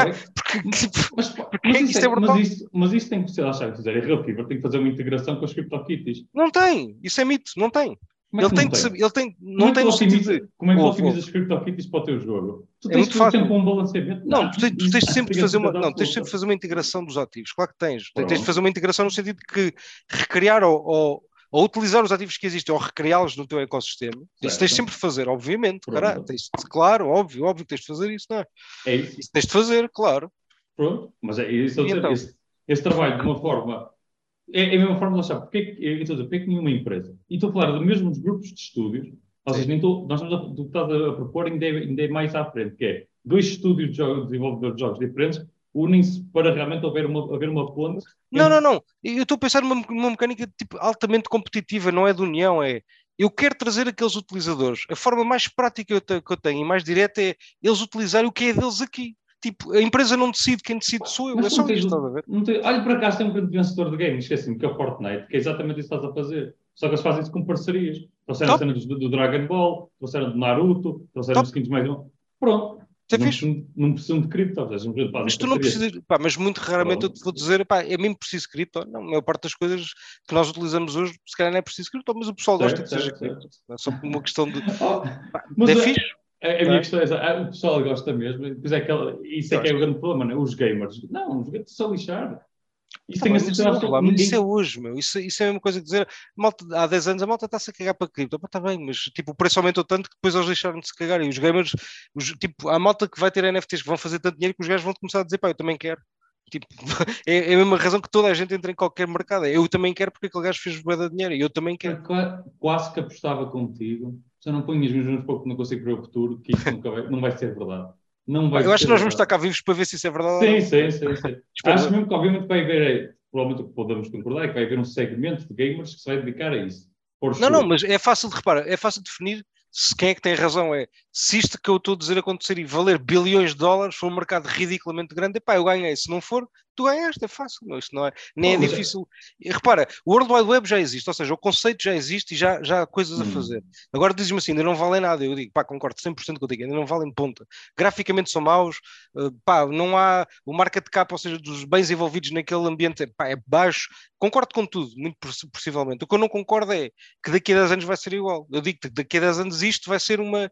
é? Porque, tipo, Mas, pá, Porque mas, isto isso é brutal. mas, isso, mas isso tem que ser, lá está, dizer, é Real Fever, tem que fazer uma integração com as CryptoKitties. não tem. Isso é mito, não tem. Como é Ele que tem não tem? saber, ele tem, Como não é que tem otimiza- de... Como é que Ouve, otimizas as CryptoKitties para o teu jogo? Tu É tens muito fácil. tempo um balanceamento? Não, tu tens, tu tens sempre de fazer uma, não, tens sempre fazer uma integração dos ativos, claro que tens. Tens- Tens de fazer uma integração no sentido de que recriar ou, ou, ou utilizar os ativos que existem ou recriá-los no teu ecossistema. Isso tens Certo. sempre de fazer, obviamente. Caralho, tens, claro, óbvio, óbvio que tens de fazer isso, não é? É isso. Isso tens de fazer, claro. Pronto, mas é isso. E então? esse, esse trabalho de uma forma. É, é a mesma forma, lá está. Porque é estou a dizer, é que nenhuma empresa. E estou a falar de mesmos grupos de estúdios. Ou seja, nem estou, nós estamos a, do que estás a propor ainda é, ainda é mais à frente, que é dois estúdios de jogos, desenvolvedores de jogos diferentes unem-se para realmente haver uma, haver uma ponte. Não, não, não. Eu estou a pensar numa, numa mecânica tipo, altamente competitiva, não é de união, é. Eu quero trazer aqueles utilizadores. A forma mais prática que eu que eu tenho e mais direta é eles utilizarem o que é deles aqui. Tipo, a empresa não decide, quem decide sou eu. Mas é só tens- isto, a ver? tem- olha, por acaso tem um grande vencedor de games, esqueci-me, que é o Fortnite, que é exatamente isso que estás a fazer. Só que eles fazem isso com parcerias. Trouxeram a Top. cena do, do Dragon Ball, trouxeram do Naruto, trouxeram Top. skins mais. Pronto. Isso é não, fixe. precisam, não precisam de cripto, Mas tu não precisas, pá, mas muito raramente eu te vou dizer, pá, é mesmo preciso cripto. Não, a maior parte das coisas que nós utilizamos hoje, se calhar não é preciso cripto, mas o pessoal gosta Certo, que seja cripto. É só por uma questão de. Oh, Pá, Mas é fixe. a, a minha é? questão é essa, ah, o pessoal gosta mesmo, pois é aquela, isso é que é o grande problema, não é? os gamers. Não, os gamers são lixar. Isso Tá tem a certeza Ninguém... Isso é hoje, meu. Isso, isso é a mesma coisa que dizer. Malta, há 10 anos a malta está-se a cagar para cripto. Está bem, mas tipo, o preço aumentou tanto que depois eles deixaram de se cagar. E os gamers, os, tipo, há malta que vai ter NFTs que vão fazer tanto dinheiro que os gajos vão começar a dizer, pá, eu também quero. Tipo, é, é a mesma razão que toda a gente entra em qualquer mercado. É, Eu também quero porque aquele gajo fez bué de dinheiro e eu também quero. Qua- Quase que apostava contigo. Se eu não ponho as minhas mãos porque não consigo ver o futuro, que isso nunca vai, não vai ser verdade. Não vai Eu acho que nós vamos estar cá vivos para ver se isso é verdade. Sim, sim, sim. sim. Acho mesmo que, obviamente, vai haver, provavelmente o que podemos concordar, é que vai haver um segmento de gamers que se vai dedicar a isso. Não, sure. não, mas é fácil de reparar, é fácil de definir se quem é que tem razão. É se isto que eu estou a dizer acontecer e valer bilhões de dólares for um mercado ridiculamente grande, epá, eu ganhei. Se não for, tu ganhaste, é fácil, não, isto não é, nem é é- difícil. Repara, o World Wide Web já existe, ou seja, o conceito já existe e já, já há coisas a Hum. fazer. Agora dizes-me assim, ainda não valem nada. Eu digo, pá, concordo 100% contigo, ainda não valem ponta. Graficamente são maus, eh, pá, não há o market cap, ou seja, dos bens envolvidos naquele ambiente, pá, é baixo. Concordo com tudo, muito possi- possivelmente. O que eu não concordo é que daqui a 10 anos vai ser igual. Eu digo que daqui a 10 anos isto vai ser uma,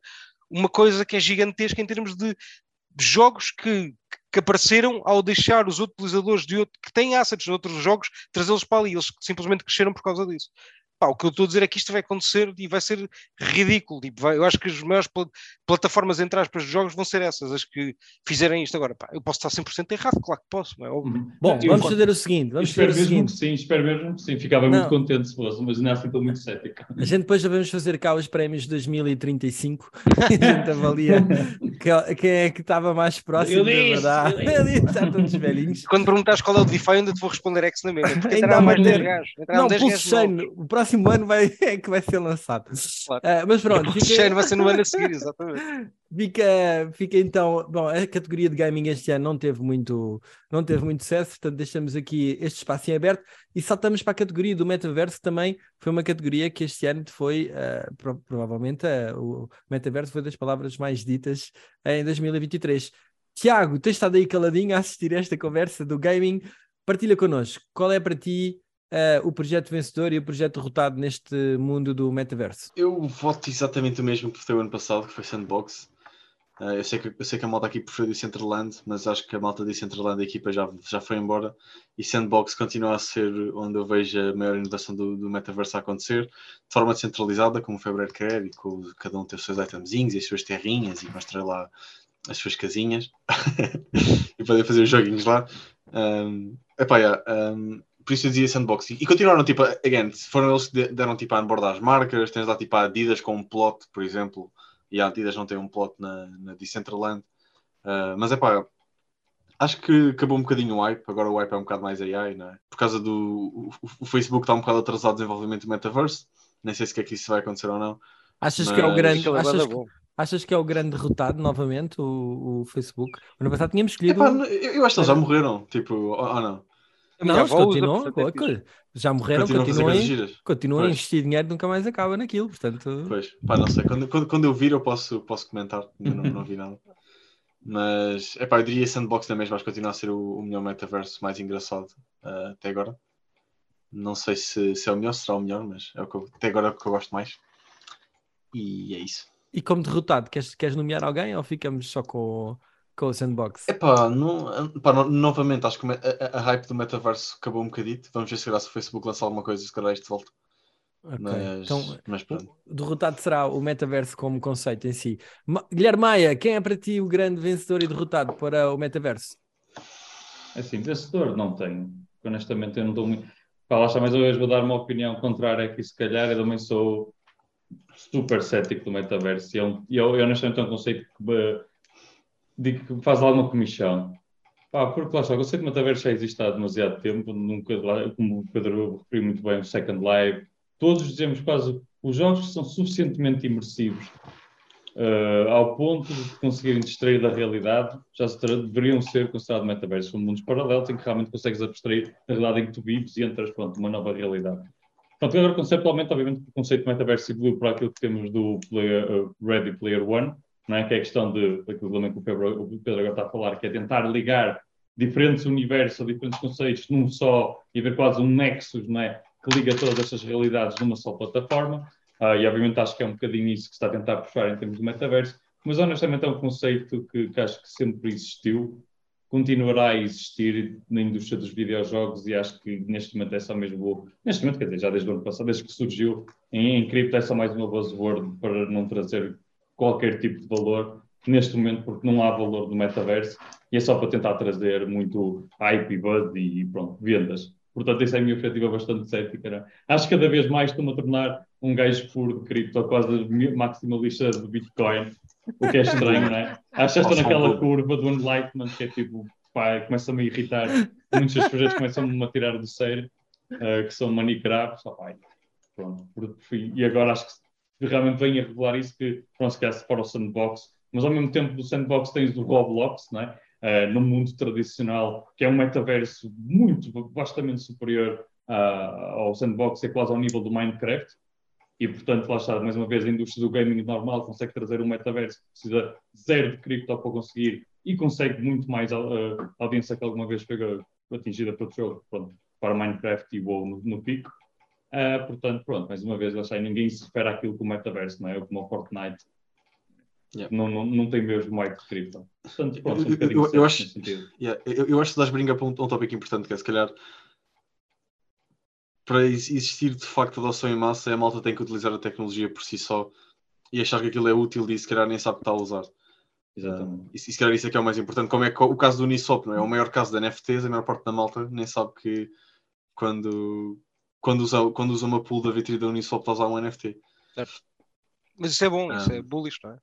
uma coisa que é gigantesca em termos de jogos que, que apareceram ao deixar os utilizadores de outro, que têm assets de outros jogos, trazê-los para ali. Eles simplesmente cresceram por causa disso. Pá, o que eu estou a dizer é que isto vai acontecer e vai ser ridículo. Tipo, vai- eu acho que as maiores pla- plataformas, entre aspas, de jogos vão ser essas, as que fizerem isto agora. Pá, eu posso estar 100% errado, claro que posso, é óbvio. Uhum. Bom, Eu vamos fazer o seguinte: vamos espero fazer o mesmo seguinte. que sim, espero mesmo que sim. Ficava Não. muito contente se fosse, mas ainda assim estou muito cético. A gente depois já vamos fazer cá os prémios 2035 e a gente avalia que- quem é que estava mais próximo Eu da disse, verdade. eu disse. Já todos velhinhos. Quando perguntares qual é o DeFi, ainda te vou responder X na mesma. Porque Ainda mais mais 10 ter- gajos. Não, 10 Pulse gajos Chain, novos. o próximo próximo ano vai, é que vai ser lançado. Claro. Ah, mas pronto, O fica, vai ser no ano a seguir, exatamente. fica, fica então. Bom, a categoria de gaming este ano não teve muito, não teve muito sucesso, portanto deixamos aqui este espaço em aberto e saltamos para a categoria do metaverso, que também foi uma categoria que este ano foi, ah, pro- provavelmente, ah, o metaverso foi das palavras mais ditas em 2023. Tiago, tens estado aí caladinho a assistir a esta conversa do gaming. Partilha connosco, qual é para ti ah, o projeto vencedor e o projeto derrotado neste mundo do metaverso? Eu voto exatamente o mesmo que foi o ano passado, que foi Sandbox. Ah, eu, sei que, eu sei que a malta aqui preferiu Decentraland, mas acho que a malta de Decentraland, a equipa já, já foi embora. E Sandbox continua a ser onde eu vejo a maior inovação do, do metaverso a acontecer, de forma descentralizada, como o Febre quer, e com cada um tem os seus itemzinhos e as suas terrinhas, e mostra lá as suas casinhas, e podem fazer os joguinhos lá. Um, epá, yeah, um, por isso eu dizia Sandbox. E, continuaram, tipo, again, foram eles que de- deram tipo a onboardar as marcas, tens lá tipo a Adidas com um plot, por exemplo, e a Adidas não tem um plot na, na Decentraland. Uh, mas é pá, acho que acabou um bocadinho o hype, agora o hype é um bocado mais AI, não é? Por causa do. O, o Facebook está um bocado atrasado no desenvolvimento do metaverse, nem sei se que é que isso vai acontecer ou não. Achas que é o Mas- grande. É Achas que, achas que é o grande derrotado novamente, o, o Facebook? O ano passado tínhamos escolhido. Epá, eu, eu acho que eles já morreram, tipo, ou, ou não? Não, eles continuam, portanto, já morreram, Continuam continuam, a- investir dinheiro, nunca mais acaba naquilo, portanto. Pois, pá, não sei. Quando, quando, quando eu vir, eu posso, posso comentar. Ainda não, não vi nada. Mas, é pá, eu diria Sandbox na mesma. Acho que continua a ser o, o melhor metaverso mais engraçado ah, até agora. Não sei se, se é o melhor, se será o melhor, mas é o que eu- até agora é o que eu gosto mais. E é isso. E como derrotado, queres, queres nomear alguém ou ficamos só com, com o Sandbox? É pá, não, pá, no- novamente, acho que a, a- a hype do metaverso acabou um bocadito. Vamos ver se calhar se o Facebook lançar alguma coisa, se calhar isto volta. Ok, Mas, Então, mas pronto. derrotado será o metaverso como conceito em si. Ma- Guilherme Maia, quem é para ti o grande vencedor e derrotado para o metaverso? Assim, vencedor não tenho. Honestamente, eu não estou muito. Está, mais uma vez vou dar uma opinião contrária aqui, se calhar. Eu também sou super cético do metaverso. E é um- e eu, eu, honestamente, é um conceito que, digo que faz alguma comissão. Pá, porque lá está, o conceito de metaverso já existe há demasiado tempo. Nunca, lá- como o Pedro referiu muito bem, o Second Life. Todos dizemos quase os jogos são suficientemente imersivos eh, ao ponto de conseguirem distrair da realidade, já se deveriam ser considerados metaversos. São mundos paralelos em que realmente consegues abstrair da realidade em que tu vives e entras pronto, numa nova realidade. Pronto, agora conceptualmente, obviamente, o conceito de metaverso evoluiu para aquilo que temos do player, eh, Ready Player One, é? que é a questão de, daquilo também que o Pedro, o Pedro agora está a falar, que é tentar ligar diferentes universos ou diferentes conceitos num só e haver quase um nexus é? que liga todas estas realidades numa só plataforma. Ah, e obviamente acho que é um bocadinho isso que se está a tentar puxar em termos de metaverso, mas honestamente é um conceito que, que acho que sempre existiu, continuará a existir na indústria dos videojogos e acho que neste momento é só mesmo, neste momento, quer dizer, já desde o ano passado, desde que surgiu em, em cripto, é só mais uma buzzword para não trazer qualquer tipo de valor neste momento, porque não há valor do metaverso e é só para tentar trazer muito hype e buzz e pronto, vendas. Portanto, essa é a minha perspectiva bastante cética. não é? Acho que cada vez mais estou-me a tornar um gajo puro de cripto, quase maximalista do Bitcoin, o que é estranho, não é? Acho que estou naquela curva do enlightenment que é tipo, pá, começa-me a irritar. Muitos dos projetos começam-me a tirar do sério, eh, que são money grabs, pá, pronto. E agora acho que realmente vem a revelar isso que, pronto, se calhar for o sandbox, mas ao mesmo tempo do sandbox tens o Roblox, não é? Eh, no mundo tradicional, que é um metaverso muito vastamente superior ah, ao sandbox, é quase ao nível do Minecraft. E, portanto, lá está, mais uma vez, a indústria do gaming normal consegue trazer um metaverso que precisa zero de cripto para conseguir e consegue muito mais ah, audiência que alguma vez foi atingida pelo jogo, pronto, para Minecraft e WoW no, no pico. Ah, portanto, pronto, mais uma vez, lá está, e ninguém se espera aquilo com o metaverso, não é? Como o Fortnite. Yeah. Não, não, não tem mesmo hype de cripto. Portanto, pronto, um Eu- eu- eu cético acho-. Yeah, eu, eu acho que das brinca para um, um tópico importante, que é se calhar para ex- existir de facto adoção em massa, a malta tem que utilizar a tecnologia por si só e achar que aquilo é útil e se calhar nem sabe que está a usar. Exatamente. E, se calhar isso é que é o mais importante, como é que o caso do Uniswap, não é? O maior caso da NFTs, a maior parte da malta nem sabe que quando, quando, usa, quando usa uma pool da vitrine da Uniswap está a usar um NFT. Mas isso é bom, isso Ah. é bullish, não é?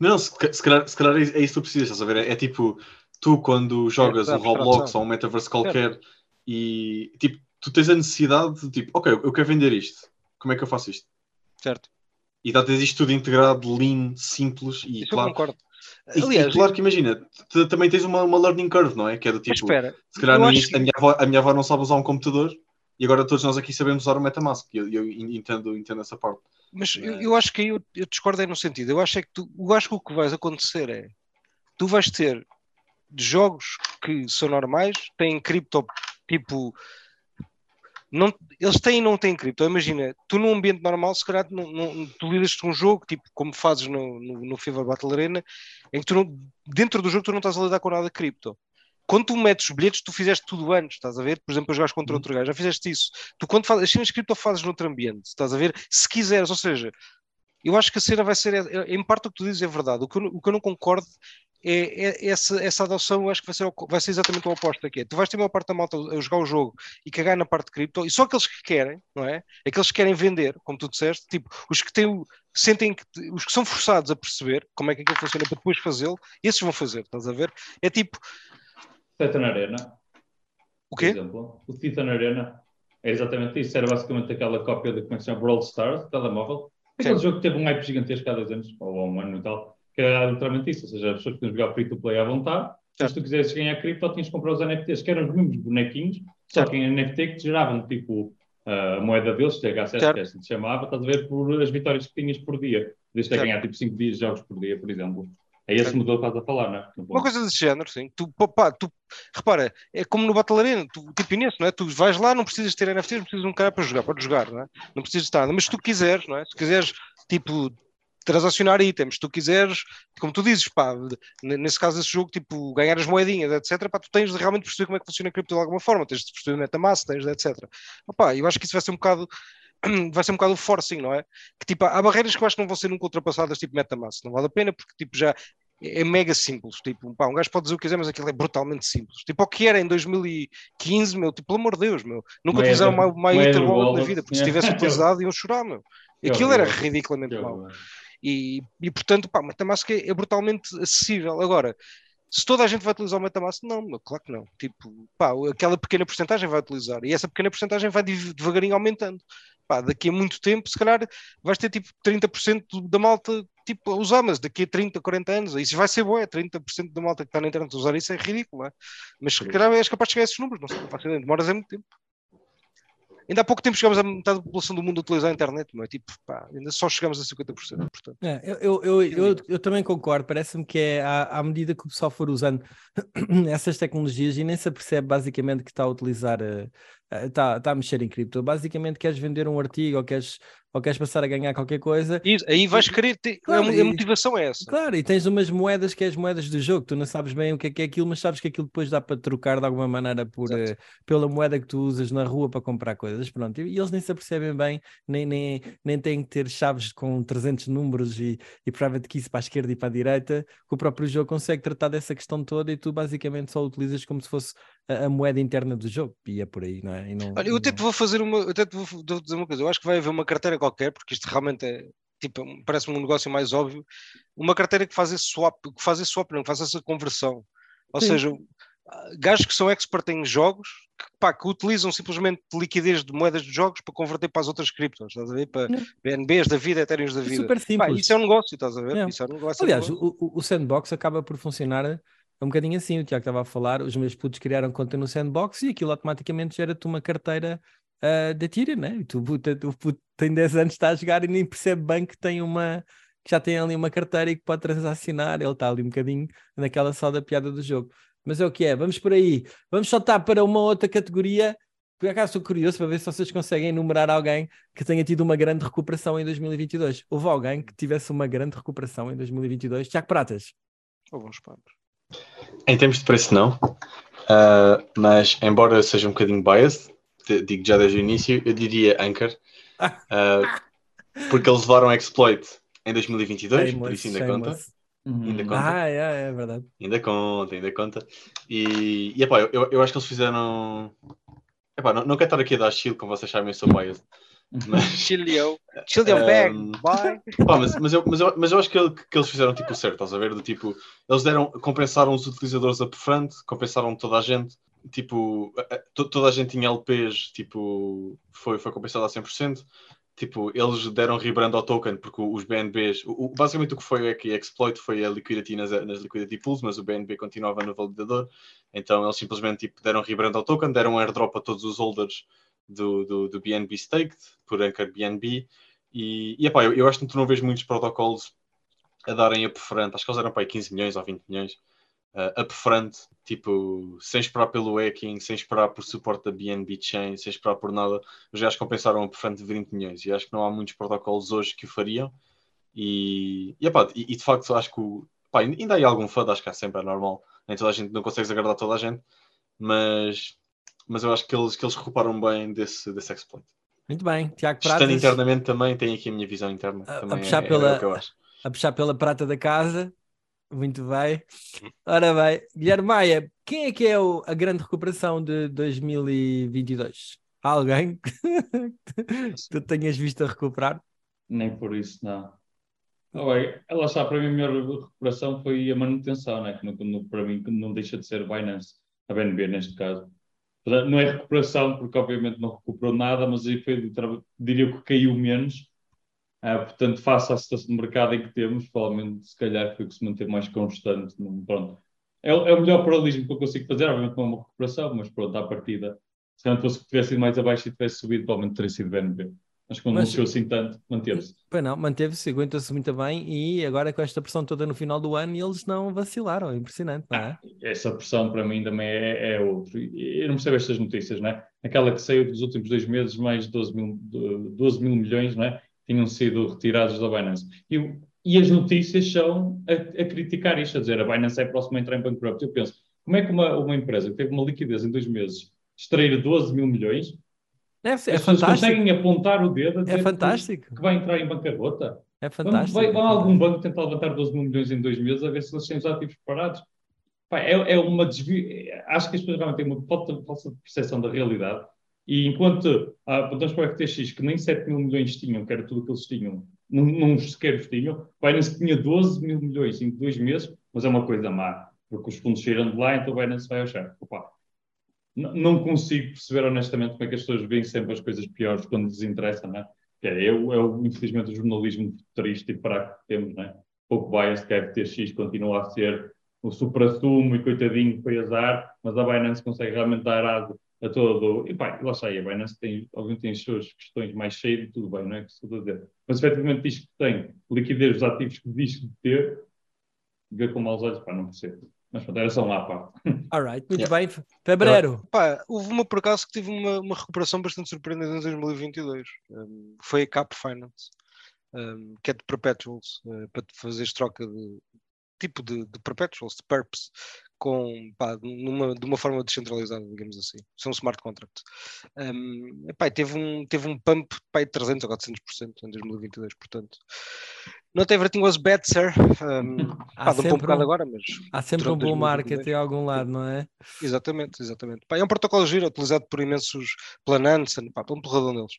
Não, se, se calhar, se calhar é, é isso que tu precisas, estás a ver? É, é tipo, tu quando jogas dá um Roblox ou um metaverse qualquer e tipo, tu tens a necessidade de tipo, ok, eu quero vender isto. Como é que eu faço isto? Certo. E tens isto tudo integrado, lean, simples e Isso claro. eu concordo. E, Aliás, e claro que imagina, tu também tens uma, uma learning curve, não é? Que é do tipo, espera, se calhar no que- a, minha avó, a minha avó não sabe usar um computador e agora todos nós aqui sabemos usar o MetaMask. Eu, eu entendo, entendo essa parte. Mas eu, eu acho que aí eu, eu discordo aí no sentido. Eu acho é que tu, eu acho que o que vai acontecer é tu vais ter jogos que são normais, têm cripto tipo. Não, eles têm e não têm cripto. Imagina, tu num ambiente normal, se calhar não, não- tu lidas com um jogo, tipo como fazes no, no, no FIFA Battle Arena, em que tu não, dentro do jogo tu não estás a lidar com nada de cripto. Quando tu metes os bilhetes, tu fizeste tudo antes, estás a ver? Por exemplo, jogares contra outro gajo, já fizeste isso. Tu quando fazes as cenas de cripto fazes noutro ambiente, estás a ver? Se quiseres, ou seja, eu acho que a cena vai ser, é- em parte o que tu dizes é verdade. O que eu, não- o que eu não concordo é, é essa, essa adoção, eu acho que vai ser, vai ser exatamente o oposto aqui. Tu vais ter uma parte da malta a jogar o jogo e cagar na parte de cripto, e só aqueles que querem, não é? Aqueles que querem vender, como tu disseste, tipo, os que têm o, sentem que, os que são forçados a perceber como é que aquilo funciona para depois fazê-lo, esses vão fazer, estás a ver? É tipo, Titan Arena, o por quê? exemplo. O Titan Arena é exatamente isso. Era basicamente aquela cópia da como é que se chama Brawl Stars, telemóvel. Aquele Sim. jogo que teve um hype gigantesco há dois anos, ou há um ano e tal, que era literalmente isso. Ou seja, as pessoas podiam jogar free to play à vontade. Mas se tu quisesses ganhar cripto, tinhas que comprar os NFTs, que eram os mesmos bonequinhos, só Certo. que em NFT que te geravam tipo a moeda deles, THC, Certo. que assim se chamava, estás a ver por as vitórias que tinhas por dia. Podias ter Certo. ganhar tipo 5 dias de jogos por dia, por exemplo. É esse Certo. modelo que estás a falar, não é? Uma coisa desse género, sim. Tu, pá, pá, tu, repara, é como no Battle Arena, tu, tipo nisso, não é? Tu vais lá, não precisas ter NFTs, não precisas de um cara para jogar, podes jogar, não é? Não precisas de nada, mas se tu quiseres, não é? Se quiseres, tipo, transacionar itens, se tu quiseres, como tu dizes, pá, nesse caso, esse jogo, tipo, ganhar as moedinhas, etc., pá, tu tens de realmente perceber como é que funciona a cripto de alguma forma, tens de perceber o MetaMask, tens de, etc. Opá, eu acho que isso vai ser um bocado vai ser um bocado o forcing, não é? Que tipo, há barreiras que eu acho que não vão ser nunca ultrapassadas, tipo MetaMask, não vale a pena porque tipo já é mega simples, tipo, pá, um gajo pode dizer o que quiser, mas aquilo é brutalmente simples. Tipo, o que era em 2015, meu, tipo, pelo amor de Deus, meu, nunca Moeda- utilizaram uma, uma wallet na vida, porque se yeah. tivessem utilizado iam chorar, meu. Aquilo era ridiculamente mau. E, e portanto, pá, MetaMask é, é brutalmente acessível. Agora, se toda a gente vai utilizar o MetaMask, não, meu, claro que não. Tipo, pá, aquela pequena porcentagem vai utilizar e essa pequena porcentagem vai dev- devagarinho aumentando. Pá, daqui a muito tempo, se calhar, vais ter tipo 30% do- da malta tipo, mas daqui a 30, 40 anos, isso vai ser bom, 30% da malta que está na internet a usar isso é ridículo, é? Mas se calhar és capaz de chegar a esses números, não sei, faço ideia, demoras é muito tempo. Ainda há pouco tempo chegámos a metade da população do mundo a utilizar a internet, não é? Tipo, pá, ainda só chegamos a 50%, portanto. É, eu, eu, eu, eu, eu também concordo, parece-me que é à, à medida que o pessoal for usando essas tecnologias e nem se apercebe basicamente que está a utilizar, eh, eh, está, está a mexer em cripto. Basicamente queres vender um artigo ou queres, ou queres passar a ganhar qualquer coisa. E aí vais querer ter, Claro, a, a motivação é essa. Claro, e tens umas moedas que é as moedas do jogo, tu não sabes bem o que é que é aquilo, mas sabes que aquilo depois dá para trocar de alguma maneira por, eh, pela moeda que tu usas na rua para comprar coisas. Pronto, e, e eles nem se apercebem bem, nem, nem, nem têm que ter chaves com 300 números e, e private keys para a esquerda e para a direita, que o próprio jogo consegue tratar dessa questão toda e tu basicamente só utilizas como se fosse a, a moeda interna do jogo, e é por aí, não é? Não- Olha, eu até não- te vou fazer uma, até te vou, vou dizer uma coisa, eu acho que vai haver uma carteira qualquer, porque isto realmente é, tipo, parece-me um negócio mais óbvio, uma carteira que faz esse swap, que faz esse swap, não, que faz essa conversão. Ou Sim. seja, gajos que são expert em jogos, que, pá, que utilizam simplesmente liquidez de moedas de jogos para converter para as outras criptos, estás a ver? Para Não. BNBs da vida, Ethereum da É vida. super Pá, simples. isso é um negócio, estás a ver? É. Isso é um negócio. Aliás, é o, o- o sandbox acaba por funcionar um bocadinho assim. O Tiago estava a falar, os meus putos criaram conta no sandbox e aquilo automaticamente gera-te uma carteira ah, de Ethereum, né? Tu, puto tem 10 anos, está a jogar e nem percebe bem que tem uma que já tem ali uma carteira e que pode transacionar. Ele está ali um bocadinho naquela só da piada do jogo. Mas é o que é, vamos por aí. Vamos saltar para uma outra categoria. Por acaso estou curioso para ver se vocês conseguem enumerar alguém que tenha tido uma grande recuperação em 2022. Houve alguém que tivesse uma grande recuperação em 2022? Tiago Pratas. Oh, bons papos. Em termos de preço, não. Ah, mas, embora seja um bocadinho biased, te- digo já desde o início, eu diria Anchor. Ah, porque eles levaram exploit em 2022, por isso ainda conta. Shameless. Ainda conta. Ah, é, é verdade. Ainda conta, ainda conta. E, e epá, eu, eu acho que eles fizeram. Epá, não, não quero estar aqui a dar shield, como vocês sabem, eu sou biased. Mas, Chilio. Chilio bag. Um, Bye. Pá, mas, mas, eu, mas, eu, mas eu acho que, ele- que eles fizeram tipo o certo, estás a ver? Do tipo, eles deram, compensaram os utilizadores upfront, compensaram toda a gente tipo, a- a- to- toda a gente tinha LPs, tipo, foi, foi compensado a 100%. Tipo, eles deram rebrand ao token porque os BNBs, o, basicamente o que foi é que exploit foi a liquidity nas, nas liquidity pools, mas o BNB continuava no validador. Então eles simplesmente tipo, deram rebrand ao token, deram um airdrop a todos os holders do, do, do BNB staked por Anchor BNB. E, e epá, eu, eu acho que tu não vês muitos protocolos a darem upfront, acho que eles eram para aí 15 milhões ou 20 milhões, uh, upfront, tipo, sem esperar pelo hacking, sem esperar por suporte da BNB Chain, sem esperar por nada, os gajos compensaram upfront de 20 milhões e acho que não há muitos protocolos hoje que o fariam. E, e, epá, e, e de facto acho que o, pá, ainda há algum FUD, acho que é sempre é normal, nem toda a gente não consegues agradar toda a gente, mas, mas eu acho que eles, que eles recuperaram bem desse, desse exploit. Muito bem, Tiago Estando Pratas, internamente também, tem aqui a minha visão interna. A- a puxar é, é pela- acho. a puxar pela prata da casa. Muito bem. Ora bem, Guilherme Maia, quem é que é o- a grande recuperação de 2022? Há Alguém que tu tenhas visto a recuperar? Nem por isso, não. Ah, bem, lá está, para mim a melhor recuperação foi a manutenção, né? que no- no- para mim não deixa de ser Binance, a BNB neste caso. Não é recuperação, porque obviamente não recuperou nada, mas aí foi, diria que caiu menos. Ah, portanto, face à situação de mercado em que temos, provavelmente se calhar foi o que se manteve mais constante. Não- pronto. É, o- é o melhor paralelismo que eu consigo fazer, obviamente não é uma recuperação, mas pronto, à partida. Se não fosse que tivesse ido mais abaixo e tivesse subido, provavelmente teria sido BNB. Mas quando Mas- não desceu assim tanto, manteve-se. Pois não, manteve-se, aguentou-se muito bem e agora com esta pressão toda no final do ano eles não vacilaram, impressionante, não é? essa pressão para mim também é, é outro. Eu não percebo estas notícias, não é? Aquela que saiu dos últimos dois meses, mais de 12 mil, de 12 mil milhões, não é? Tinham sido retirados da Binance. E, e as notícias são a, a criticar isto, a dizer a Binance é próxima a entrar em bankrupt. Eu penso, como é que uma, uma empresa que teve uma liquidez em dois meses extrair 12 mil milhões, É, é as pessoas conseguem apontar o dedo a dizer é que- fantástico, que vai entrar em bancarrota? é Vamos, fantástico. vai, é vai algum banco tentar levantar 12 mil milhões em dois meses a ver se eles têm os ativos parados? Pá, é, é uma desvio. Acho que as pessoas realmente têm uma falta, falsa percepção da realidade. E enquanto ah, apontamos para o FTX que nem 7 mil milhões tinham, que era tudo o que eles tinham, não, não sequer os tinham, Binance tinha 12 mil milhões em dois meses, mas é uma coisa má, porque os fundos saíram de lá, então o Binance vai ao chão. Opa, não consigo perceber honestamente como é que as pessoas veem sempre as coisas piores quando lhes interessa, não é? Que é, o, infelizmente, o jornalismo triste e fraco que temos, não é? Pouco bias que a FTX continua a ser o supra-sumo e coitadinho foi azar, mas a Binance consegue realmente dar asa a todo. E pá, lá está aí, a Binance tem, obviamente tem as suas questões mais cheias e tudo bem, não é que estou a dizer. Mas efetivamente diz que tem liquidez dos ativos que diz que ter, ver com maus olhos, pá, não percebo. Mas pronto, era só à parte. Alright, muito Yeah. bem. Febreiro, Pá, houve uma por acaso que tive uma, uma recuperação bastante surpreendente em 2022. Um, foi a Cap Finance, um, que é de perpetuals, uh, para fazeres troca de tipo de, de perpetuals, de perps, com, pá, numa, de uma forma descentralizada, digamos assim. São smart contracts. Um, epá, teve, um, teve um pump pá, de 300 ou 400% em 2022, portanto. Not everything was bad, sir. Um, Há pá, um sempre um- agora, mas há sempre um durante bull 2022. market em algum lado, não é? Exatamente, exatamente. Pá, é um protocolo giro, utilizado por imensos planantes, pá, pelo porradão deles.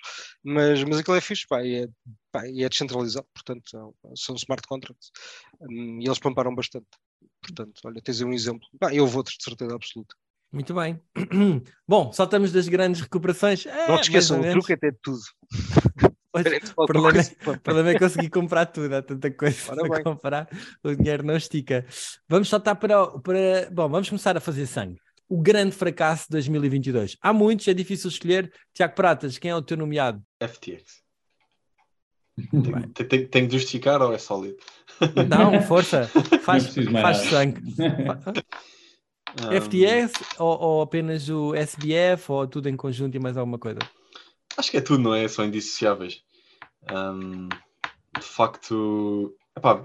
Mas, mas aquilo é fixe, pá, e é, pá, e é descentralizado, portanto, são, são smart contracts. Hum, e eles pamparam bastante. Portanto, olha, tens aí um exemplo. Eu vou outros de certeza absoluta. Muito bem. Bom, saltamos das grandes recuperações. É, Não te esqueçam, o truque é ter tudo. Pois, o problema, é, problema é conseguir comprar tudo, há tanta coisa Ora para bem. comprar, o dinheiro não estica. Vamos saltar para, para. Bom, vamos começar a fazer sangue. O grande fracasso de 2022. Há muitos, é difícil escolher. Tiago Pratas, quem é o teu nomeado? FTX. Tem, tem, tem, de justificar ou é sólido? Não, força, faz, Não faz sangue. FTS ou, ou apenas o SBF ou tudo em conjunto e mais alguma coisa? Acho que é tudo, não é? São indissociáveis. Um, de facto, epá,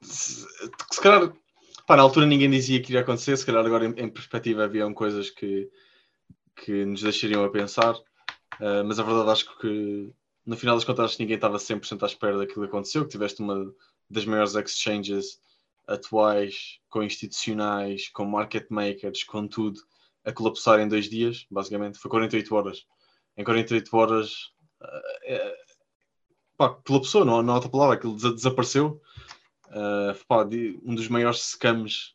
se, se calhar, pá, na altura ninguém dizia que iria acontecer, se calhar agora em, em perspectiva haviam coisas que, que nos deixariam a pensar, Uh, mas a verdade acho que no final das contas ninguém estava 100% à espera daquilo que aconteceu, que tiveste uma das maiores exchanges atuais, com institucionais, com market makers, com tudo, a colapsar em dois dias, basicamente, foi 48 horas. Em 48 horas uh, é, pá, colapsou, não, não há outra palavra, aquilo desa- desapareceu. Uh, pá, de- um dos maiores scams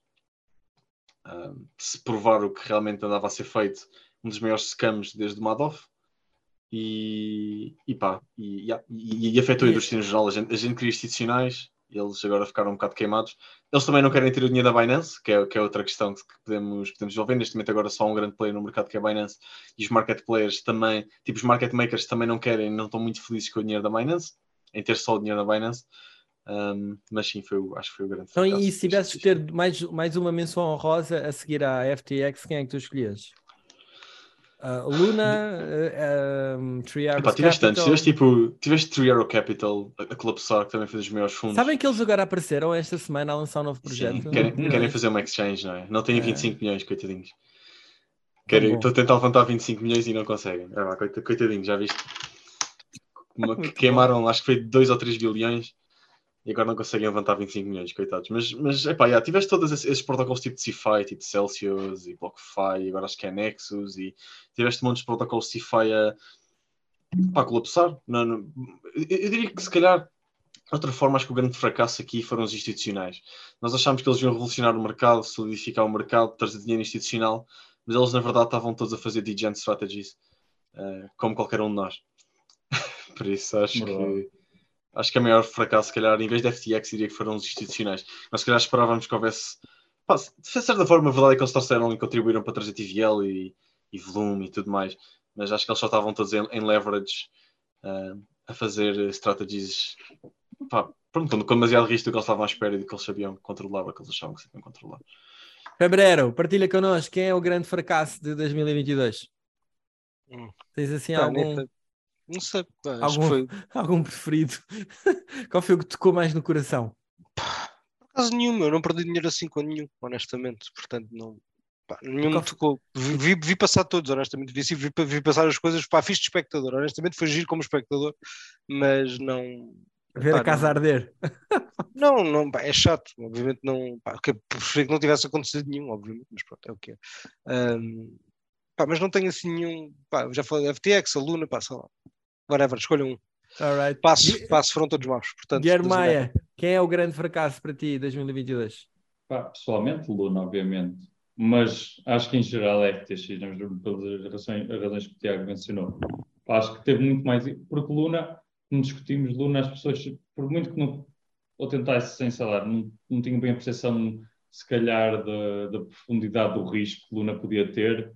ah, se provar o que realmente andava a ser feito, um dos maiores scams desde o Madoff. E, e pá, e, e, e afetou a indústria no geral. A gente, a gente queria institucionais, eles agora ficaram um bocado queimados. Eles também não querem ter o dinheiro da Binance, que é, que é outra questão que podemos, podemos desenvolver. Neste momento, agora só há um grande player no mercado que é a Binance, e os market players também, tipo, os market makers também não querem, não estão muito felizes com o dinheiro da Binance, em ter só o dinheiro da Binance. Um, mas sim, foi, o- acho que foi o grande Então, e se tivesses de ter mais, mais uma menção honrosa a seguir à FTX, quem é que tu escolhias? Ah, Luna, uh, um, Three Arrows Epá, tiveste Capital. tiveste tipo, tiveste Three Arrow Capital a, a colapsar, que também foi dos maiores fundos. Sabem que eles agora apareceram esta semana a lançar um novo projeto? Sim, querem, Não. querem fazer uma exchange, não é? Não têm É. 25 milhões, coitadinhos. Querem, bom. Estou a tentar levantar 25 milhões e não conseguem. É, vá, coita- coitadinhos, já viste? Queimaram, acho que foi 2 ou 3 bilhões e agora não conseguem levantar 25 milhões, coitados. Mas, mas epá, já, tiveste todos esses, protocolos tipo de CeFi, tipo Celsius e BlockFi, e agora acho que é Nexus, e tiveste montes de protocolos CeFi a, pá, colapsar. Não, não- eu, eu diria que se calhar, outra forma, acho que o grande fracasso aqui foram os institucionais. Nós achámos que eles iam revolucionar o mercado, solidificar o mercado, trazer dinheiro institucional, mas eles na verdade estavam todos a fazer degen strategies, eh, como qualquer um de nós. Por isso acho que acho que é o maior fracasso, se calhar, em vez de FTX, diria que foram os institucionais. Nós se calhar esperávamos que houvesse. Pá, de certa forma, a verdade é que eles trouxeram e contribuíram para trazer TVL e, e volume e tudo mais, mas acho que eles só estavam todos em, em leverage eh, a fazer strategies pá, pronto, com, com demasiado risco do que eles estavam à espera e do que eles sabiam controlar ou que eles achavam que sabiam controlar. Febrero, partilha connosco quem é o grande fracasso de 2022? Hum. Tens assim Pá, algum, Não sei, pá, Algum- foi. algum preferido? Qual foi o que tocou mais no coração? Por acaso nenhum, eu não perdi dinheiro assim com nenhum, honestamente. Portanto, não. pá, nenhum Qual tocou. Vi, vi- passar todos, honestamente. Vi, vi, vi passar as coisas, pá, fiz de espectador. Honestamente, foi giro como espectador, mas não. Ver Pá, a casa não- arder. Não, não, pá, é chato. Obviamente não. Pá, que preferia que não tivesse acontecido nenhum, obviamente, mas pronto, é o que é. Pá, mas não tenho assim nenhum. Pá, já falei da FTX, a Luna, pá, sei lá. Whatever, escolha um. Alright. Passo, passo, foram todos maus. Portanto, Guilherme. Maia, quem é o grande fracasso para ti 2022? Pá, pessoalmente, Luna, obviamente. Mas acho que em geral é FTX, pelas razões, as razões que o Tiago mencionou. Pá, acho que teve muito mais. Porque Luna, como discutimos, Luna, as pessoas, por muito que não. Ou tentassem, sei lá, não, não tinham bem a percepção, se calhar, da, da profundidade do risco que Luna podia ter.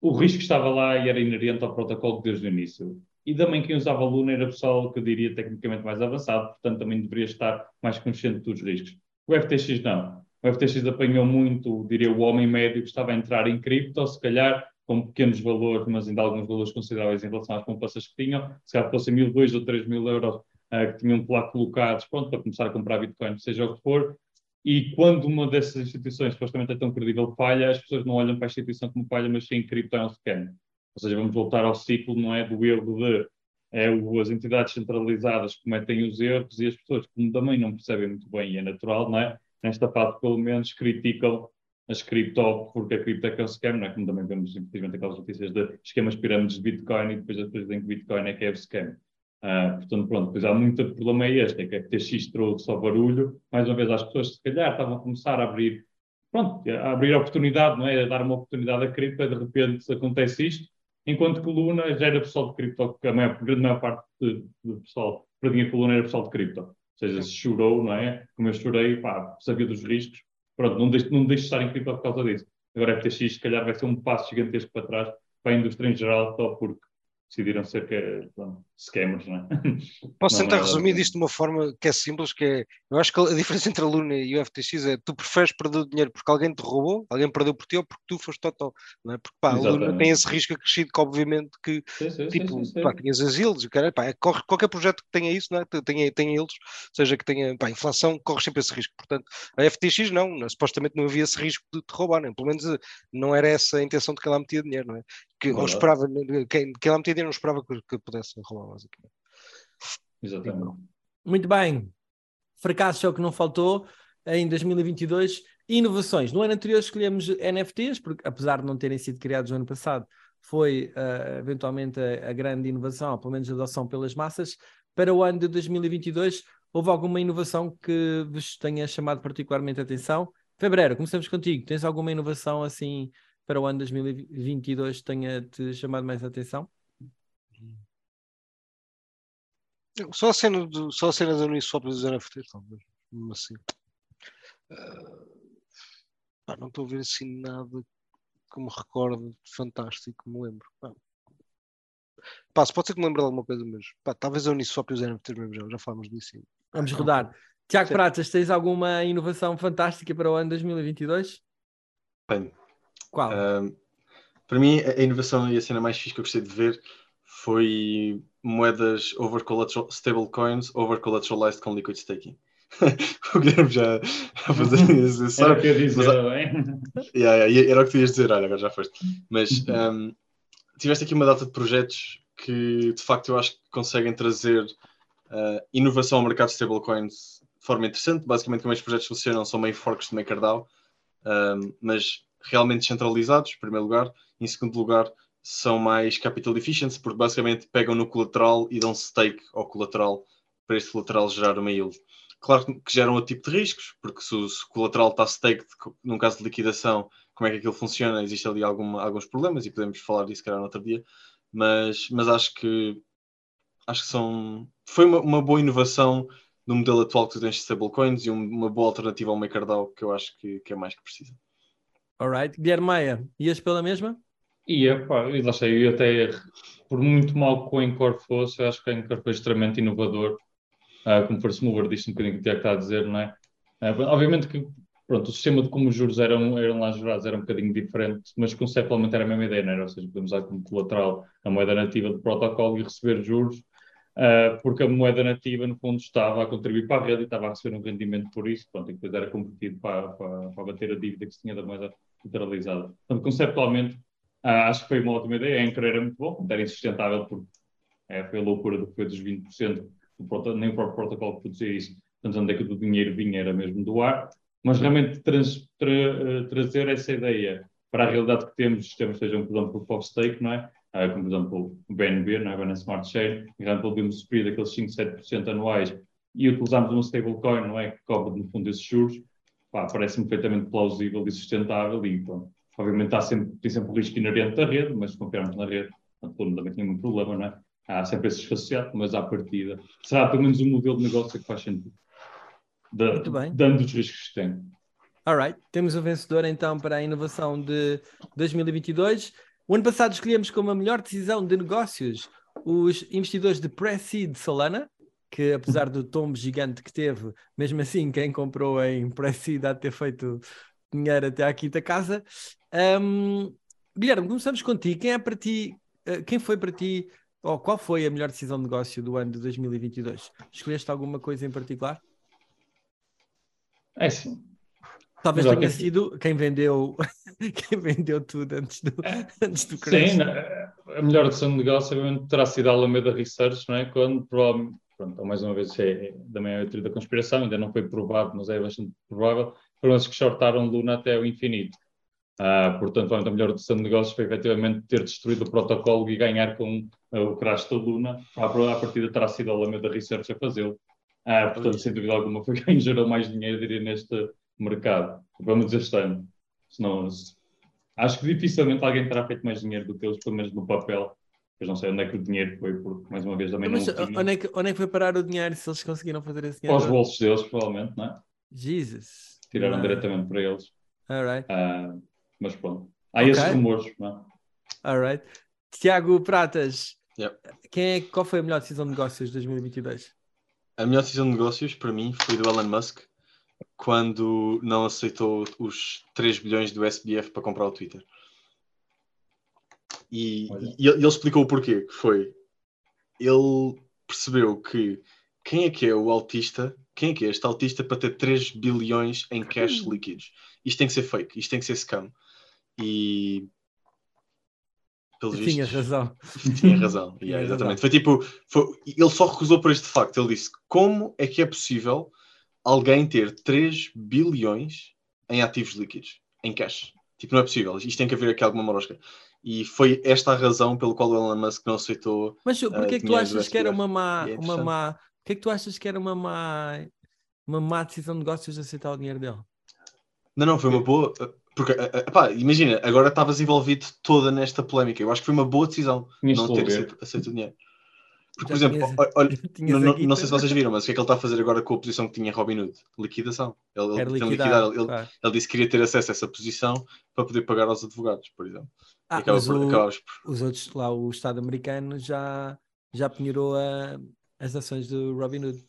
O risco estava lá e era inerente ao protocolo desde o início. E também quem usava Luna era pessoal que eu diria tecnicamente mais avançado, portanto também deveria estar mais consciente dos riscos. O FTX não. O FTX apanhou muito, diria, o homem médio que estava a entrar em cripto, se calhar com pequenos valores, mas ainda alguns valores consideráveis em relação às poupanças que tinham, se calhar fossem mil, dois ou três mil euros ah, que tinham lá colocados, pronto, para começar a comprar Bitcoin, seja o que for, e quando uma dessas instituições supostamente é tão credível falha, as pessoas não olham para a instituição como falha, mas sim cripto é um scam. Ou seja, vamos voltar ao ciclo, não é? Do erro de é, o- as entidades centralizadas cometem os erros e as pessoas, como também não percebem muito bem, e é natural, não é? Nesta parte, pelo menos, criticam as cripto, porque a cripto é que é um scam, não é? Como também vemos, infelizmente, aquelas notícias de esquemas pirâmides de Bitcoin e depois as pessoas dizem que Bitcoin é que é o scam. Ah, portanto, pronto, pois há muito problema é este, é que a FTX trouxe só barulho, mais uma vez às pessoas se calhar estavam a começar a abrir, pronto, a abrir oportunidade, não é? A dar uma oportunidade a cripto, e de repente acontece isto, enquanto que Luna já era pessoal de cripto, que a, maior, a grande maior parte do pessoal que perdia com Luna era pessoal de cripto. Ou seja, se chorou, não é? Como eu chorei, pá, sabia dos riscos, pronto, não deixe, não deixe de estar em cripto por causa disso. Agora a FTX, se calhar, vai ser um passo gigantesco para trás para a indústria em geral, só porque decidiram ser que, pronto, scammers, não é? Posso Não, tentar não, resumir isto de uma forma que é simples, que é, eu acho que a diferença entre a Luna e o FTX é tu preferes perder o dinheiro porque alguém te roubou, alguém perdeu por ti ou porque tu foste total, não é? Porque pá, a Luna Exatamente. tem esse risco acrescido que obviamente que Sim, sim, tipo, sim, pá, tinhas o cara, pá, é, corre, qualquer projeto que tenha isso, não é? tenha, tenha yields, seja que tenha pá, inflação, corre sempre esse risco. Portanto, a FTX não, não, supostamente não havia esse risco de te roubarem, pelo menos eh, não era essa a intenção de quem lá metia dinheiro, não é? Que, ou Verdade. esperava, quem, quem lá metia dinheiro não esperava que, que pudesse roubar, basicamente. Exatamente. Muito bem. Fracasso é o que não faltou em 2022. Inovações. No ano anterior escolhemos NFTs, porque apesar de não terem sido criados no ano passado, foi ah, eventualmente a, a grande inovação, ou pelo menos a adoção pelas massas. Para o ano de 2022, houve alguma inovação que vos tenha chamado particularmente a atenção? Fevereiro, começamos contigo. Tens alguma inovação assim para o ano 2022 que tenha-te chamado mais a atenção? Só a cena, do, só a cena da Uniswap dos NFTs, talvez. Mesmo assim. Ah, pá, não estou a ver assim nada que me recorde fantástico, me lembro. Pá. Pá, se pode ser que me lembre de alguma coisa, mas pá, talvez a Uniswap e os NFTs mesmo já, já falamos disso. sim. Vamos Ah, rodar. Tiago Sim. Pratas, tens alguma inovação fantástica para o ano 2022? Tenho. Qual? Um, para mim, a inovação e a cena mais fixe que eu gostei de ver foi moedas over collateral, stablecoins over collateralized com liquid staking. o Guilherme já a fazer isso. Era o que eu ia dizer, Mas, bem. Yeah, yeah, era o que tu ias dizer, olha, agora já foste. Mas um, tiveste aqui uma data de projetos que de facto eu acho que conseguem trazer uh, inovação ao mercado de stablecoins de forma interessante. Basicamente, como estes projetos funcionam, são meio forks de MakerDAO, um, mas realmente descentralizados, em primeiro lugar. Em segundo lugar, são mais capital efficiency, porque basicamente pegam no colateral e dão stake ao colateral para este colateral gerar uma yield. Claro que geram outro tipo de riscos, porque se o, colateral está staked, num caso de liquidação, como é que aquilo funciona? Existe ali alguma, alguns problemas e podemos falar disso, calhar, no outro dia. Mas, mas acho que acho que são. Foi uma, uma boa inovação no modelo atual que tu tens de stablecoins e um- uma boa alternativa ao MakerDAO que eu acho que, que é mais que precisa. Alright. Guilherme Maia, ias pela mesma? E epá, e lá sei, eu até, por muito mal que o Encore fosse, eu acho que o Encore foi extremamente inovador, ah, como mover, disto um bocadinho que o Tiago está a dizer, não é? Ah, obviamente que pronto, o sistema de como os juros eram, eram lá gerados era um bocadinho diferente, mas conceptualmente era a mesma ideia, não era? Ou seja, podemos usar como colateral a moeda nativa do protocolo e receber juros, ah, porque a moeda nativa, no fundo, estava a contribuir para a rede e estava a receber um rendimento por isso, pronto, e depois era convertido para, para, para bater a dívida que se tinha da moeda lateralizada. Portanto, conceptualmente, ah, acho que foi uma ótima ideia. A Anchor era muito bom, era insustentável, porque é, foi a loucura do que foi dos 20%, do proto- nem o próprio protocolo produzia isso. Portanto, onde é que o dinheiro vinha era mesmo do ar. Mas realmente trans- tra- eh, trazer essa ideia para a realidade que temos, os sistemas sejam, por exemplo, o Stake, não é? Ah, como, por exemplo, o BNB, não é? Binance Smart Chain, e realmente podemos subir daqueles 5, 7% anuais e utilizarmos uma stablecoin, não é? Que cobre, no fundo, esses juros, parece-me perfeitamente plausível e sustentável e, pronto, obviamente há sempre, tem sempre o risco inerente da rede, mas se confiarmos na rede, mundo também tem um problema, não é? Há sempre esse associado, mas à partida será pelo menos um modelo de negócio que faz sentido. Da- Muito bem. Dando os riscos que tem. Alright, temos o vencedor então para a inovação de 2022. O ano passado escolhemos como a melhor decisão de negócios os investidores de Pre-Seed Solana, que apesar do tombo gigante que teve, mesmo assim quem comprou em Pre-Seed há de ter feito dinheiro até à quinta casa. Ahm, Guilherme, começamos contigo. Quem é para ti, eh, quem foi para ti, ou qual foi a melhor decisão de negócio do ano de 2022? Escolheste alguma coisa em particular? É sim. Talvez Mas, tenha sido quem vendeu, quem vendeu tudo antes do, antes do crash. Sim, a melhor decisão de negócio obviamente terá sido a Alameda Research, não é? Quando pronto, mais uma vez é, é também é a teoria da conspiração, ainda não foi provado, mas é bastante provável, foram esses que shortaram Luna até o infinito. Ah, portanto, a melhor decisão de negócios foi efetivamente ter destruído o protocolo e ganhar com ah, o crash da Luna. À, à partida terá sido a Alameda Research a fazê-lo. Ah, portanto, sem dúvida alguma, foi quem gerou mais dinheiro, diria, neste mercado. Vamos dizer este ano. Senão, se- acho que dificilmente alguém terá feito mais dinheiro do que eles, pelo menos no papel. Eu não sei onde é que o dinheiro foi, porque mais uma vez também Mas não tinha. onde é, que, onde é que foi parar o dinheiro se eles conseguiram fazer esse Para dinheiro? os bolsos deles, provavelmente, não é? Jesus. Tiraram Ah, diretamente para eles. Alright, Ah, mas pronto. Há Ok. esses rumores, não é? alright. Tiago Pratas, Yep. quem é, qual foi a melhor decisão de negócios de 2022? A melhor decisão de negócios para mim foi do Elon Musk quando não aceitou os 3 bilhões do SBF para comprar o Twitter. E, e ele explicou o porquê, que foi ele percebeu que quem é que é o autista, quem é que é este autista para ter 3 bilhões em cash líquidos? Isto tem que ser fake, isto tem que ser scam. E pelos Tinha vistos, razão. tinha razão. Tinha Yeah, razão. exatamente. Foi tipo, foi- ele só recusou por este facto. Ele disse: como é que é possível alguém ter 3 bilhões em ativos líquidos, em cash? Tipo, não é possível. Isto tem que haver aqui alguma morosca. E foi esta a razão pelo qual o Elon Musk não aceitou. Mas porquê é que tu achas que era uma má, é uma má, porquê é que tu achas que era uma má, uma má decisão de negócios de aceitar o dinheiro dele? Não, não, foi uma boa. Porque, eh, eh, pá, imagina, agora estavas envolvido toda nesta polémica. Eu acho que foi uma boa decisão Tinhas não ter aceito, aceito o dinheiro. Porque, por exemplo, tinhas- olha, Tinhas não, não- sei se vocês viram, mas o que é que ele está a fazer agora com a posição que tinha Robin Hood? Liquidação. Ele, ele liquidar. liquidado. Ele, claro. ele disse que queria ter acesso a essa posição para poder pagar aos advogados, por exemplo. Ah, acaba mas por, o- os outros, lá o Estado americano já, já penhorou a- as ações do Robin Hood.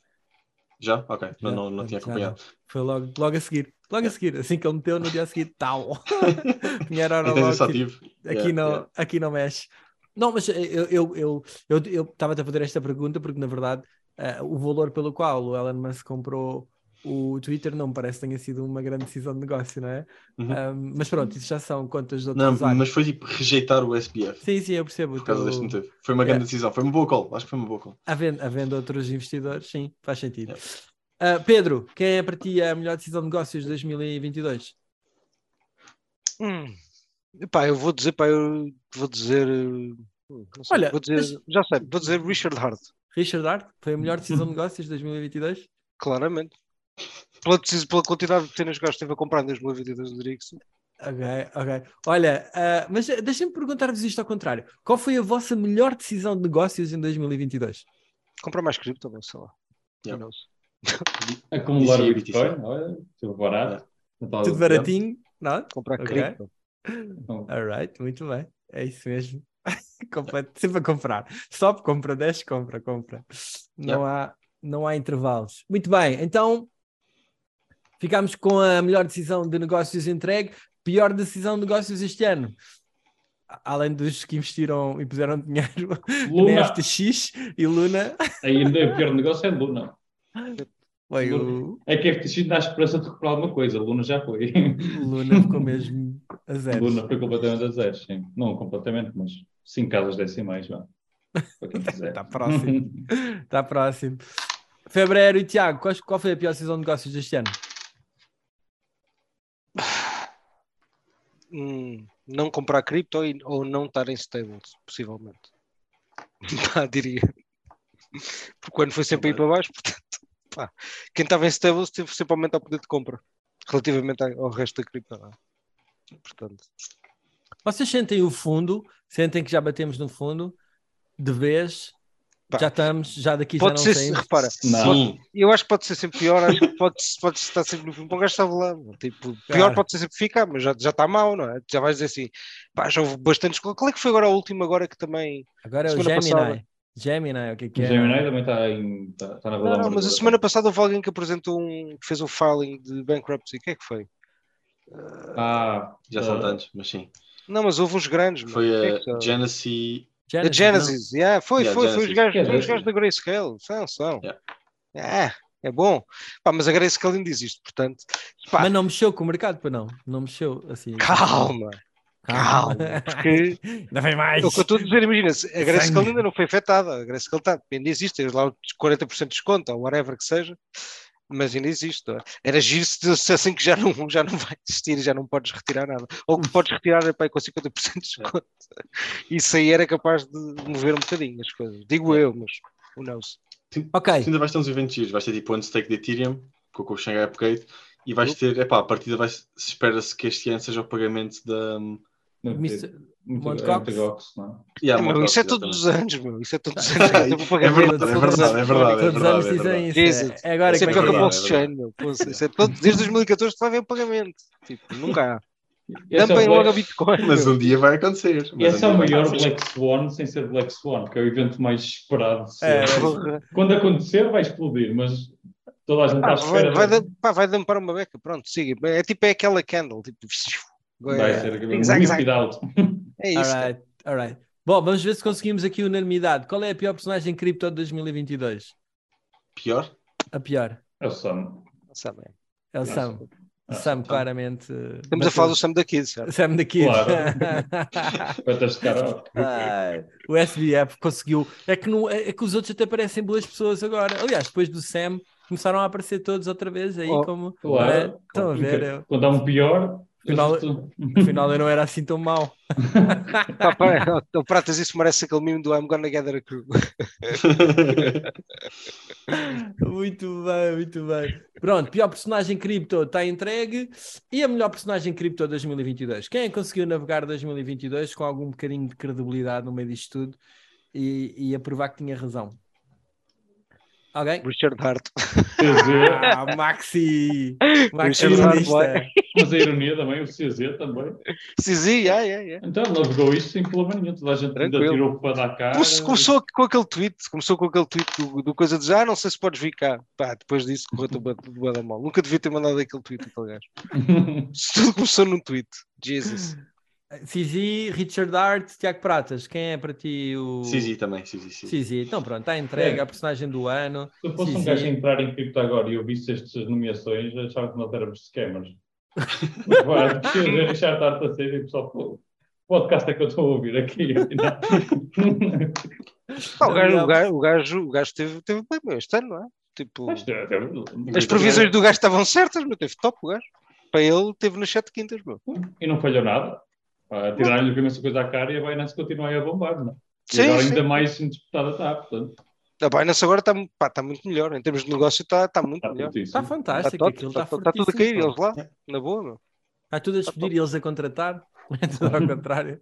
Já? Ok, Já, não, não, tinha já acompanhado. Foi logo, logo a seguir. Logo a seguir. Assim que ele meteu, no dia a seguir, tal. Penhoraram Então, logo. isso tipo, aqui, Yeah, não, yeah. aqui não mexe. Não, mas eu estava eu, eu, eu, eu a fazer esta pergunta porque, na verdade, eh, o valor pelo qual o Elon Musk comprou o Twitter não me parece que tenha sido uma grande decisão de negócio, não é? Uhum. Ahm, mas pronto, isso já são contas de outros Não, usuários. mas foi tipo rejeitar o SPF. Sim, sim, eu percebo. Por causa o deste motivo. Foi uma grande decisão. Foi uma boa call. Acho que foi uma boa call. Havendo, havendo outros investidores, sim, faz sentido. Ah, Pedro, quem é para ti a melhor decisão de negócios de 2022? Hum. Epá, eu vou dizer, pá, eu vou dizer. não sei, Olha, vou dizer, mas- já sei, vou dizer Richard Hart, Richard Hart, foi a melhor decisão de negócios de 2022? claramente. Pela, pela quantidade de cenas que gajo esteve a comprar em 2022, eu diria que sim. Ok, ok. Olha, ah, mas deixem-me perguntar-vos isto ao contrário. Qual foi a vossa melhor decisão de negócios em 2022? Comprar mais cripto, mas sei lá. Yeah. Acumular o Bitcoin, olha, tudo barato. Estava Tudo baratinho? Não? Comprar Ok. cripto. Alright, muito bem. É isso mesmo. Completo, sempre a comprar. Stop, compra, 10, compra, compra. Não, há, não há intervalos. Muito bem, então ficámos com a melhor decisão de negócios entregue. Pior decisão de negócios este ano. Além dos que investiram e puseram dinheiro na Luna, FTX e Luna, ainda o pior negócio é Luna. foi o É que a FTX dá esperança de recuperar alguma coisa. Luna já foi. Luna ficou mesmo a zero. Luna foi completamente a zero, sim. Não completamente, mas 5 casas decimais, vá. Está próximo. Está próximo. Fevereiro e Tiago, qual, qual foi a pior decisão de negócios deste ano? Hum, não comprar cripto ou não estar em stables, possivelmente. Pá, diria. Porque quando foi sempre aí para baixo, portanto, pá, quem estava em stables teve sempre aumentar o poder de compra relativamente ao resto da cripto. é? Portanto, Vocês sentem o fundo, sentem que já batemos no fundo, de vez, Pá, já estamos, já daqui pode já não ser, repara, Não. Sim. eu acho que pode ser sempre pior, acho que pode, pode estar sempre no fim. Bom, o gajo estava lá, tipo, pior Claro. pode ser sempre ficar, mas já, já está mal, não é? Já vais dizer assim, pá, já houve bastantes. Qual é que foi agora a última agora que também Agora é o semana Gemini. passada. Gemini, o que é que O é? Gemini também está em- está- está na Não, não, mas a semana passada houve alguém que apresentou um, que fez um filing de bankruptcy. O que é que foi? Ah, Já ah, são tantos, mas sim. Não, mas houve uns grandes. Foi Quem é a que são? Genesee. A Genesis, yeah, foi, Yeah, foi, foi os Genesis. gajos, Yeah, foi os Genesis. gajos da Grayscale, são, são. Yeah. Ah, é bom. Pá, mas a Grayscale ainda existe, portanto, pá, Mas não mexeu com o mercado, para não. Não mexeu assim. calma, calma, porque Ainda vem mais. é o que eu estou a dizer, imagina, a Grayscale ainda não foi afetada, a Grayscale está, ainda existe, tem lá os 40% de desconto, ou whatever que seja, mas ainda existe. não é? Era giro se dissessem que já não, já não vai existir, já não podes retirar nada, ou que podes retirar pá, com 50% de desconto. Isso aí era capaz de mover um bocadinho as coisas, digo eu, mas who knows? Ok, Tu ainda vais ter uns eventos giros. Vais ter tipo one stake de Ethereum com, com o Shanghai Upgrade e vais ter, epá, a partida vai, se espera-se que este ano seja o pagamento da. Muito- Monte é não é? Yeah, É, meu, Monte isso é todos os anos, meu. Isso é todos os anos. É verdade, é verdade, é verdade. todos os anos é dizem verdade. isso. Jesus. É, é agora Isso é pior que é. Pulse é Chain, meu. Pulse, isso é todo- desde 2014 está a haver o pagamento. Tipo, nunca há. É o Tampem logo a Bitcoin. Mas um dia vai acontecer. Esse é o vai maior. Black Swan sem ser Black Swan, que é o evento mais esperado É. Quando acontecer, vai explodir, mas toda a gente está Pá, à vai, espera. vai, dar- pá, vai dampar uma beca. Pronto, siga. É tipo é aquela candle. Tipo, Vai é, ser zag, zag. cuidado. É isso. Alright, alright. Bom, vamos ver se conseguimos aqui unanimidade. Qual é a pior personagem cripto de 2022? Pior? A pior. É o Sam. É o. Sam. O Ah, Sam, tá. claramente. Estamos a falar do Sam da Kids, certo? Sam. Claro. Este cara. Ai, o SBF conseguiu. É que, não, é que os outros até parecem boas pessoas agora. Aliás, depois do Sam, começaram a aparecer todos outra vez aí, Oh, como. Claro. É, estão a ver? Quando há um pior, Afinal, afinal eu não era assim tão mau. Pá, pá, o Pratas, isso merece aquele mimo do I'm gonna gather a crew. Muito bem, muito bem. Pronto, pior personagem cripto está entregue. E a melhor personagem cripto 2022? Quem é que conseguiu navegar 2022 com algum bocadinho de credibilidade no meio disto tudo e, e a provar que tinha razão? Alguém? Richard Hart. CZ, Ah, Maxi! Maxi Richard Hart, mas a ironia também, o CZ também. Sim, yeah, yeah, yeah. Então, navegou isto sem problema nenhum. Toda a gente ainda Tranquilo. tirou para dar cara. Começou, com aquele tweet, começou com aquele tweet do, do coisa de já, ah, não sei se podes vir cá. Pá, depois disso correu tudo bué da mal. Nunca devia ter mandado aquele tweet aquele gajo. Tudo começou num tweet. Jesus. Cizi, Richard Hart, Tiago Pratas. Quem é para ti o. Cizi também. Cizi. Então pronto, está entregue É. a personagem do ano. Se eu fosse Sim, um gajo entrar em cripto agora e eu visse estas nomeações, achava que nós éramos scammers. Mas, Vai, precisa de Richard Tarte a ser e o pessoal, pô, podcast é que eu estou a ouvir aqui. Pá, o, gajo, o, gajo, o, gajo, o gajo teve, teve bem meu este ano, não é? Tipo, as previsões do gajo estavam certas, mas teve top o gajo. Para ele, teve nas sete quintas, meu. E não falhou nada. Ah, Tiraram-lhe a imensa coisa à cara e a Binance continua aí a bombar, não é? E Sim, agora sim. ainda mais disputada está, portanto. A Binance agora está pá, tá muito melhor. Em termos de negócio, está tá muito Está melhor. fortíssimo. Está Está fantástico. top, aquilo está está tá tudo a cair, eles lá, na boa, meu. Está tudo a despedir e eles a contratar. É tudo ao contrário.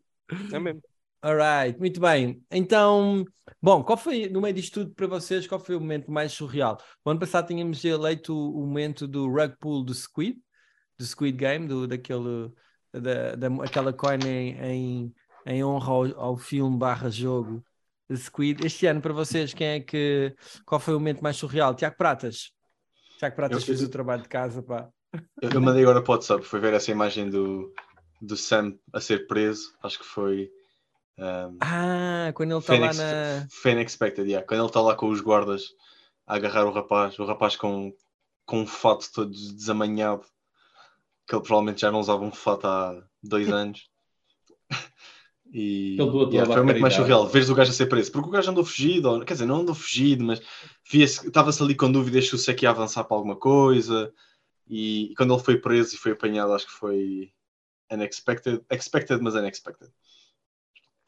É mesmo. Alright, muito bem. Então, bom, qual foi, no meio disto tudo para vocês, qual foi o momento mais surreal? O ano passado tínhamos eleito o momento do rug pull do Squid, do Squid Game, do, daquele, da, da, aquela coin em, em, em honra ao, ao filme barra jogo Squid. Este ano, para vocês, quem é que, qual foi o momento mais surreal? Tiago Pratas. Tiago Pratas Eu- fez o trabalho de casa, pá. Eu, eu mandei agora para o WhatsApp, foi ver essa imagem do, do Sam a ser preso, acho que foi. um, Ah, quando ele está lá na... foi unexpected, yeah. Quando ele está lá com os guardas a agarrar o rapaz, o rapaz com, com um fato todo desamanhado, que ele provavelmente já não usava um fato há dois anos. E yeah, foi muito mais surreal. Veres o gajo a ser preso, porque o gajo andou fugido, ou- quer dizer, não andou fugido, mas estava-se ali com dúvidas se o Sec ia avançar para alguma coisa. E, quando ele foi preso e foi apanhado, acho que foi unexpected, expected, mas unexpected.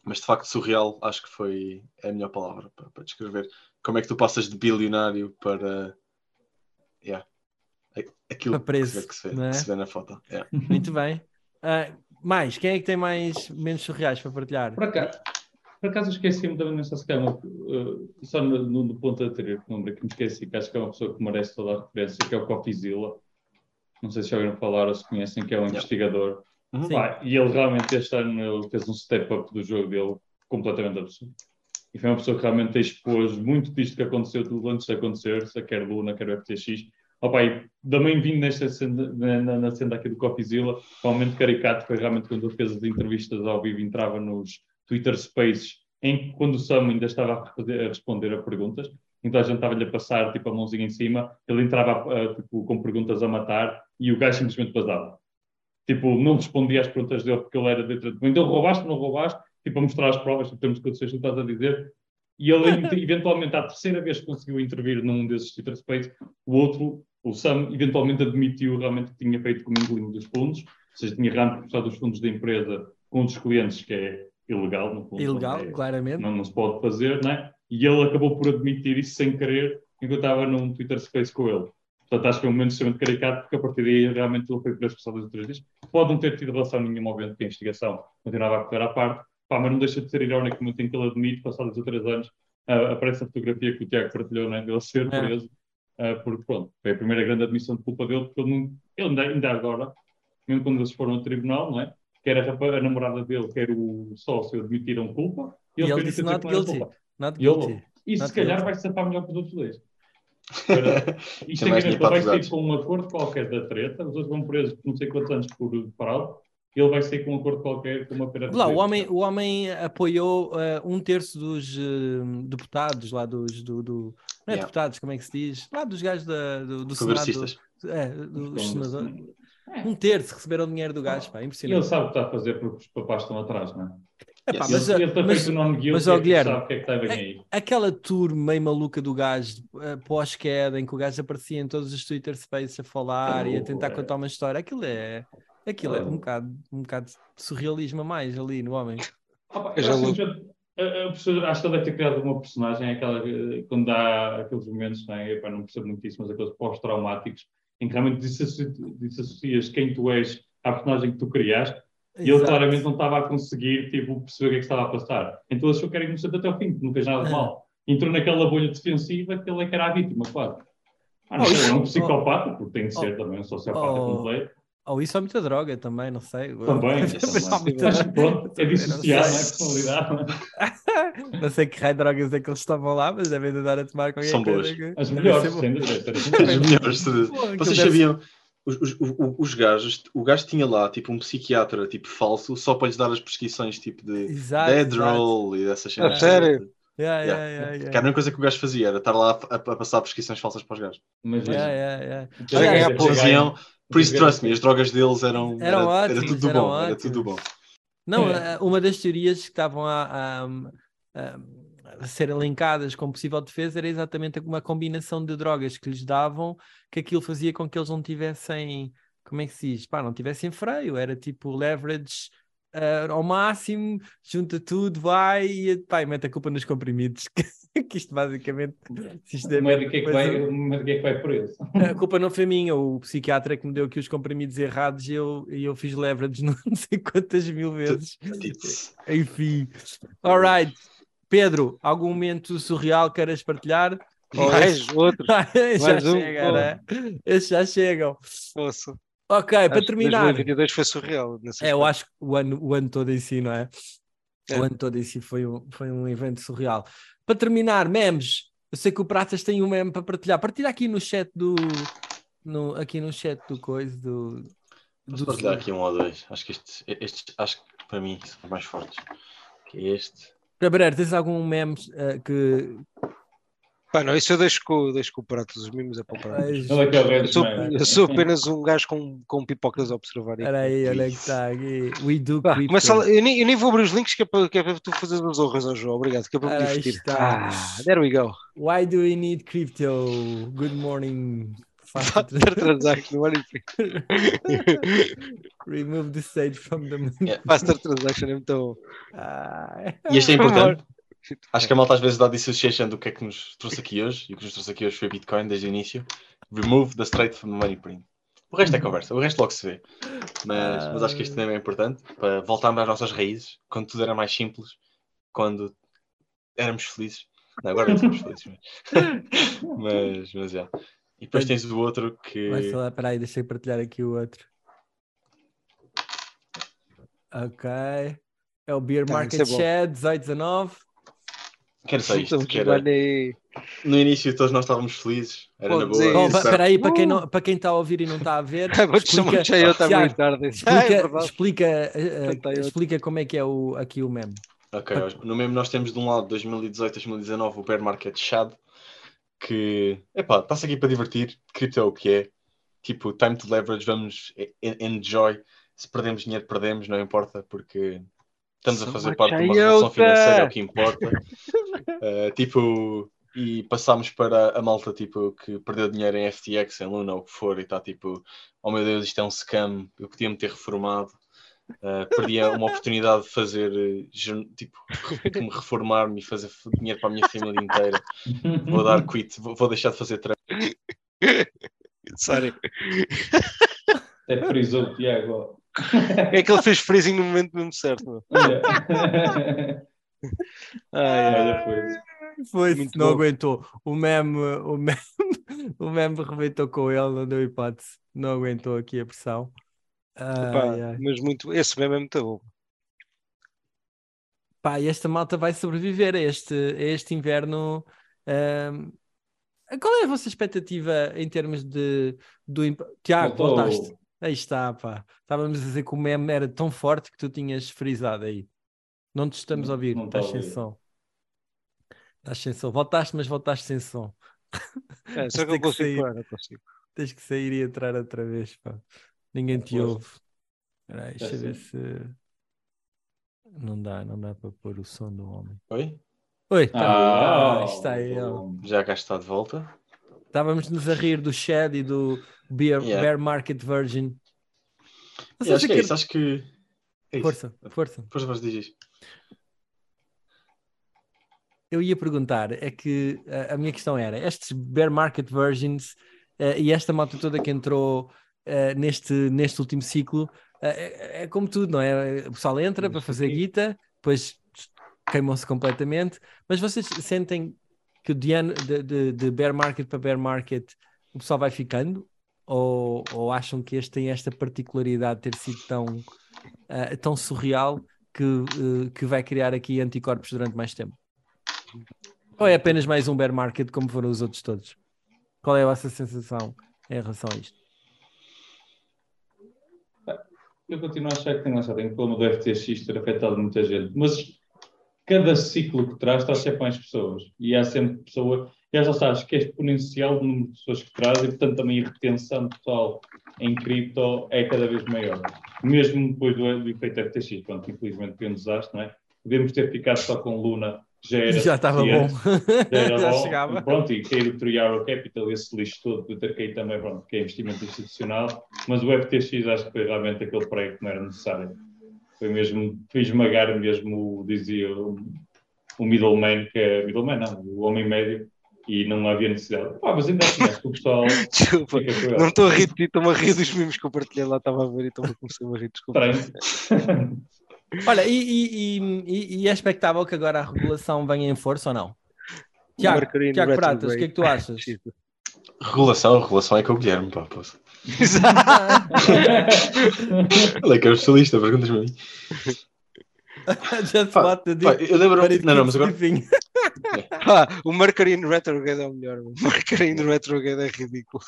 Mas de facto, surreal, acho que foi é a melhor palavra para, para descrever como é que tu passas de bilionário para yeah, aquilo preso, que, se vê, que se, vê, não é? que se vê na foto. Yeah. Muito bem. Ah, mais, quem é que tem mais menos surreais para partilhar? Por acaso, por acaso eu esqueci-me também nessa escama, uh, só no, no, no ponto anterior que lembro que me esqueci, que acho que é uma pessoa que merece toda a referência, que é o Coffeezilla. Não sei se já ouviram falar ou se conhecem, que é um Yeah. investigador. Uhum. E ele realmente este ano ele fez um step-up do jogo dele completamente absurdo. E foi uma pessoa que realmente expôs muito disto que aconteceu, tudo antes de acontecer, quer Luna, quer o FTX. Opa, e também vindo nesta cena, na, na, cena aqui do Coffeezilla, o momento caricato foi realmente quando ele fez as entrevistas ao vivo, entrava nos Twitter Spaces, em que quando o Sam ainda estava a, a responder a perguntas, então a gente estava-lhe a passar tipo, a mãozinha em cima, ele entrava tipo, com perguntas a matar e o gajo simplesmente vazava. Tipo, não respondia às perguntas dele porque ele era dentro de então roubaste, não roubaste, tipo, a mostrar as provas, tipo, temos condições que tu estás a dizer, e ele eventualmente, à terceira vez que conseguiu intervir num desses Twitter Space, o outro, o Sam, eventualmente admitiu realmente que tinha feito commingling dos fundos, ou seja, tinha realmente puxado os fundos da empresa com dos clientes, que é ilegal, no fundo. Ilegal, é- claramente. não, não se pode fazer, né? E ele acabou por admitir isso sem querer, enquanto estava num Twitter Space com ele. Portanto, acho que foi um momento extremamente caricato, porque a partir daí realmente ele foi preso por só dois ou três dias. Pode não ter tido relação nenhuma, obviamente, com a investigação, continuava a correr à parte, pá, mas não deixa de ser irónico no momento em que ele admite, passados os três anos, ah, aparece a fotografia que o Tiago partilhou, né, dele ser É. preso, ah, porque pronto, foi a primeira grande admissão de culpa dele, porque ele, não, ele ainda, ainda agora, mesmo quando eles foram ao tribunal, não é? Quer a, a namorada dele, quer o sócio admitiram culpa, E ele foi disse dizer not que guilty. culpa. Not E ele- guilty. E se calhar guilty. vai safar melhor produto deste. Para- Isto Tem mais é que vai sair com um acordo qualquer da treta, os outros vão presos por não sei quantos anos por fraude, ele vai sair com um acordo qualquer com uma pena de Lá, o homem, o homem apoiou eh, um terço dos eh, deputados lá dos do, do- não é Yeah. deputados, como é que se diz? Lá dos gajos da, do, do Progressistas. Senado. É, dos Os senadores. É. Um terço receberam dinheiro do gajo, pá, E ele impressionante. sabe o que está a fazer porque os papás estão atrás, não é? Epá, Yes. mas, ele, ele mas mas, ó, é Guilherme, sabe o que é que está a vir aí. aquela tour meio maluca do gajo eh, pós-queda, em que o gajo aparecia em todos os Twitter Spaces a falar e a tentar Oh, é. contar uma história, aquilo é, Aquilo é um bocado, um bocado de surrealismo a mais ali no homem. Ah, Eu já acho, que acho que ele deve ter criado uma personagem, aquela, que, quando dá aqueles momentos, não, é? Epá, não percebo muito isso, mas aqueles pós-traumáticos, em que realmente dissoci- desassocias quem tu és à personagem que tu criaste, e ele Exato. claramente não estava a conseguir tipo, perceber o que é que estava a passar. Então achou que era inocente até o fim, que não fez nada de Ah. mal. Entrou naquela bolha defensiva que ele é que era a vítima, claro. Ah, não Oh, sei, isso- é um psicopata, porque tem de ser também um sociopata Oh. completo. Ou isso é muita droga também, não sei. Também, Mas pronto, é Também não é? Personalidade. Não sei que raio de drogas é que eles estavam lá, mas devem de dar a tomar qualquer São coisa. boas. As melhores, sem dúvida. As melhores. Vocês sabiam? Os, os, os, os gajos, o gajo tinha lá tipo um psiquiatra tipo falso só para lhes dar as prescrições tipo de Exato, dead roll e dessas A cenas. sério? Yeah, Yeah. yeah, yeah, yeah. Que a única coisa que o gajo fazia era estar lá a, a passar prescrições falsas para os gajos. Mas Yeah, yeah, yeah. Aí- Faziam, por isso, trust me, as drogas deles eram. Eram era, era ótimas, tudo eram bom. Era tudo bom. Não, É. eh, uma das teorias que estavam a, a, a- a ser elencadas como possível defesa era exatamente uma combinação de drogas que lhes davam, que aquilo fazia com que eles não tivessem, como é que se diz? Pá, não tivessem freio, era tipo leverage eh, ao máximo, junta tudo, vai e, pá, e mete a culpa nos comprimidos. que isto basicamente, se isto é O médico é que vai, o é que vai preso. a culpa não foi minha, o psiquiatra é que me deu aqui os comprimidos errados e eu, e eu fiz leverage não sei quantas mil vezes. Enfim. Alright. Pedro, algum momento surreal queiras partilhar? Mais outro. já Mais um, chega, né? Esses já chegam. Poxa. Ok, para Acho que terminar. 2022 foi surreal. nesse É, eu acho que o ano, o ano todo em si, não é? É. O ano todo em si foi um, foi um evento surreal. Para terminar, memes. Eu sei que o Pratas tem um meme para partilhar. Partilha aqui no chat do. No, aqui no chat do coisa do. Do partilhar aqui um ou dois. Acho que estes, estes acho que para mim são os mais fortes. Que é este. Cabreiro, tens algum meme eh, que. Pá, não, isso eu deixo com, deixo com o prato dos mimos é para o prato. É que é Eu sou, eu sou apenas um gajo com, com pipocas a observar. Espera aí, olha que está aqui. We do Pá, crypto. começa a- eu, nem, eu nem vou abrir os links que é para, que é para tu fazeres as honras ao João. Obrigado, que é para me divertir. está. Ah, there we go. Why do we need crypto? Good morning. Faster transaction, olha isso. Remove the stage from the. Yeah. Faster transaction é muito bom. Ah, E este é importante. Acho que a malta às vezes dá dissociation do que é que nos trouxe aqui hoje. E o que nos trouxe aqui hoje foi Bitcoin desde o início. Remove the straight from the money print. O resto é conversa, o resto logo se vê. Mas, mas acho que este tema é importante para voltarmos às nossas raízes, quando tudo era mais simples, quando éramos felizes. Não, agora não somos felizes, mas, mas, mas já. E depois tens o outro que. Vai lá, peraí, deixa eu partilhar aqui o outro. Ok. É o Beer Market é. Shed 1819. Que era só isto, Então, que era, olha- no início todos nós estávamos felizes, era Pode na boa. Bom, peraí, para quem, Uh! não, para quem está a ouvir e não está a ver, Vou te chamar explica, eu Tiago, muito tarde. Ah, é explica, verdade. explica, explica como é que é o, aqui o meme. Ok, no mesmo nós temos de um lado 2018, 2019 o bear market Shad, que, epá, está-se aqui para divertir, cripto é o que é, tipo, time to leverage, vamos enjoy, se perdemos dinheiro, perdemos, não importa, porque estamos a fazer much parte de uma relação financeira, é o que importa. Eh, tipo, e passámos para a malta, tipo, que perdeu dinheiro em FTX, em Luna, ou o que for, e está tipo, oh meu Deus, isto é um scam, eu podia-me ter reformado. Uh, perdia uma oportunidade de fazer eh, tipo, de me reformar-me e fazer dinheiro para a minha família inteira. Vou dar quit, vou, vou deixar de fazer trade. Sorry. Até frisou o Tiago. É que ele fez freezing no momento mesmo certo. meu. Ai. Olha, foi. Foi, Muito não bom. aguentou. O meme, o meme, o meme rebentou com ele, não deu hipótese. Não aguentou aqui a pressão. Ai, Pá, ai. mas muito, esse mesmo é muito bom. Pá, e esta malta vai sobreviver a este, a este inverno. qual é a vossa expectativa em termos de do imp- Tiago, voltaste? Aí está, pá. Estávamos a dizer que o meme era tão forte que tu tinhas frisado aí. Não te estamos a ouvir, Não estás tá sem som. Estás sem som. Voltaste, mas voltaste sem som. É, só que eu que consigo sair. parar, eu consigo. Tens que sair e entrar outra vez, pá. Ninguém te Pois. ouve. Espera aí, deixa eu ver se. Não dá, não dá para pôr o som do homem. Oi? Oi, tá. Ah, está aí. ó. Já cá está de volta. Estávamos nos a rir do Shed e do Bear, Yeah. Bear Market Virgin. Eu acho que é que- isso, acho que. É isso. Força, força. Força, força, diz isso. Eu ia perguntar, é que uh, a minha questão era, estes bear market versions uh, e esta moto toda que entrou uh, neste, neste último ciclo, é, é como tudo, não é? O pessoal entra para fazer guita, depois queimam-se completamente, mas vocês sentem que o de, ano- de, de, de bear market para bear market o pessoal vai ficando? Ou, ou acham que este tem esta particularidade de ter sido tão, uh, tão surreal que, uh, que vai criar aqui anticorpos durante mais tempo? Ou é apenas mais um bear market como foram os outros todos? Qual é a vossa sensação em relação a isto? Eu continuo a achar que tem lançado, tem o problema do FTX ter afetado muita gente, mas cada ciclo que traz traz sempre mais pessoas e há sempre pessoa, já sabes que é exponencial o número de pessoas que traz e portanto também a retenção total em cripto é cada vez maior. Mesmo depois do, do efeito FTX, pronto, infelizmente foi um desastre, não é? Podemos ter ficado só com Luna, já era Já estava bom. já, era Já bom, chegava. Pronto, e cair o Three Arrow Capital, esse lixo todo, podia ter caído também, pronto, que é investimento institucional, mas o FTX acho que foi realmente aquele prédio que não era necessário. Foi mesmo, foi esmagar mesmo, o- dizia o, o middleman, que é, middleman não, o homem médio, e não havia necessidade. Pá, mas ainda assim, acho que o pessoal Desculpa. Não estou a rir de ti, estou-me a rir dos mimos que eu partilhei lá, estava a ver e estou a começar a rir, desculpa. Olha, e, e, e- e é expectável que agora a regulação venha em força ou não? Tiago, Tiago. Pratas, o que é que tu achas? Regulação, regulação é com o Guilherme, pá, posso. Ele é que é o especialista, perguntas-me a mim. Just Pá, Pá, eu lembro. Não, não, mas agora. Pá, o Marcarine Retrograde é o melhor. O Marcarine Retrograde é ridículo.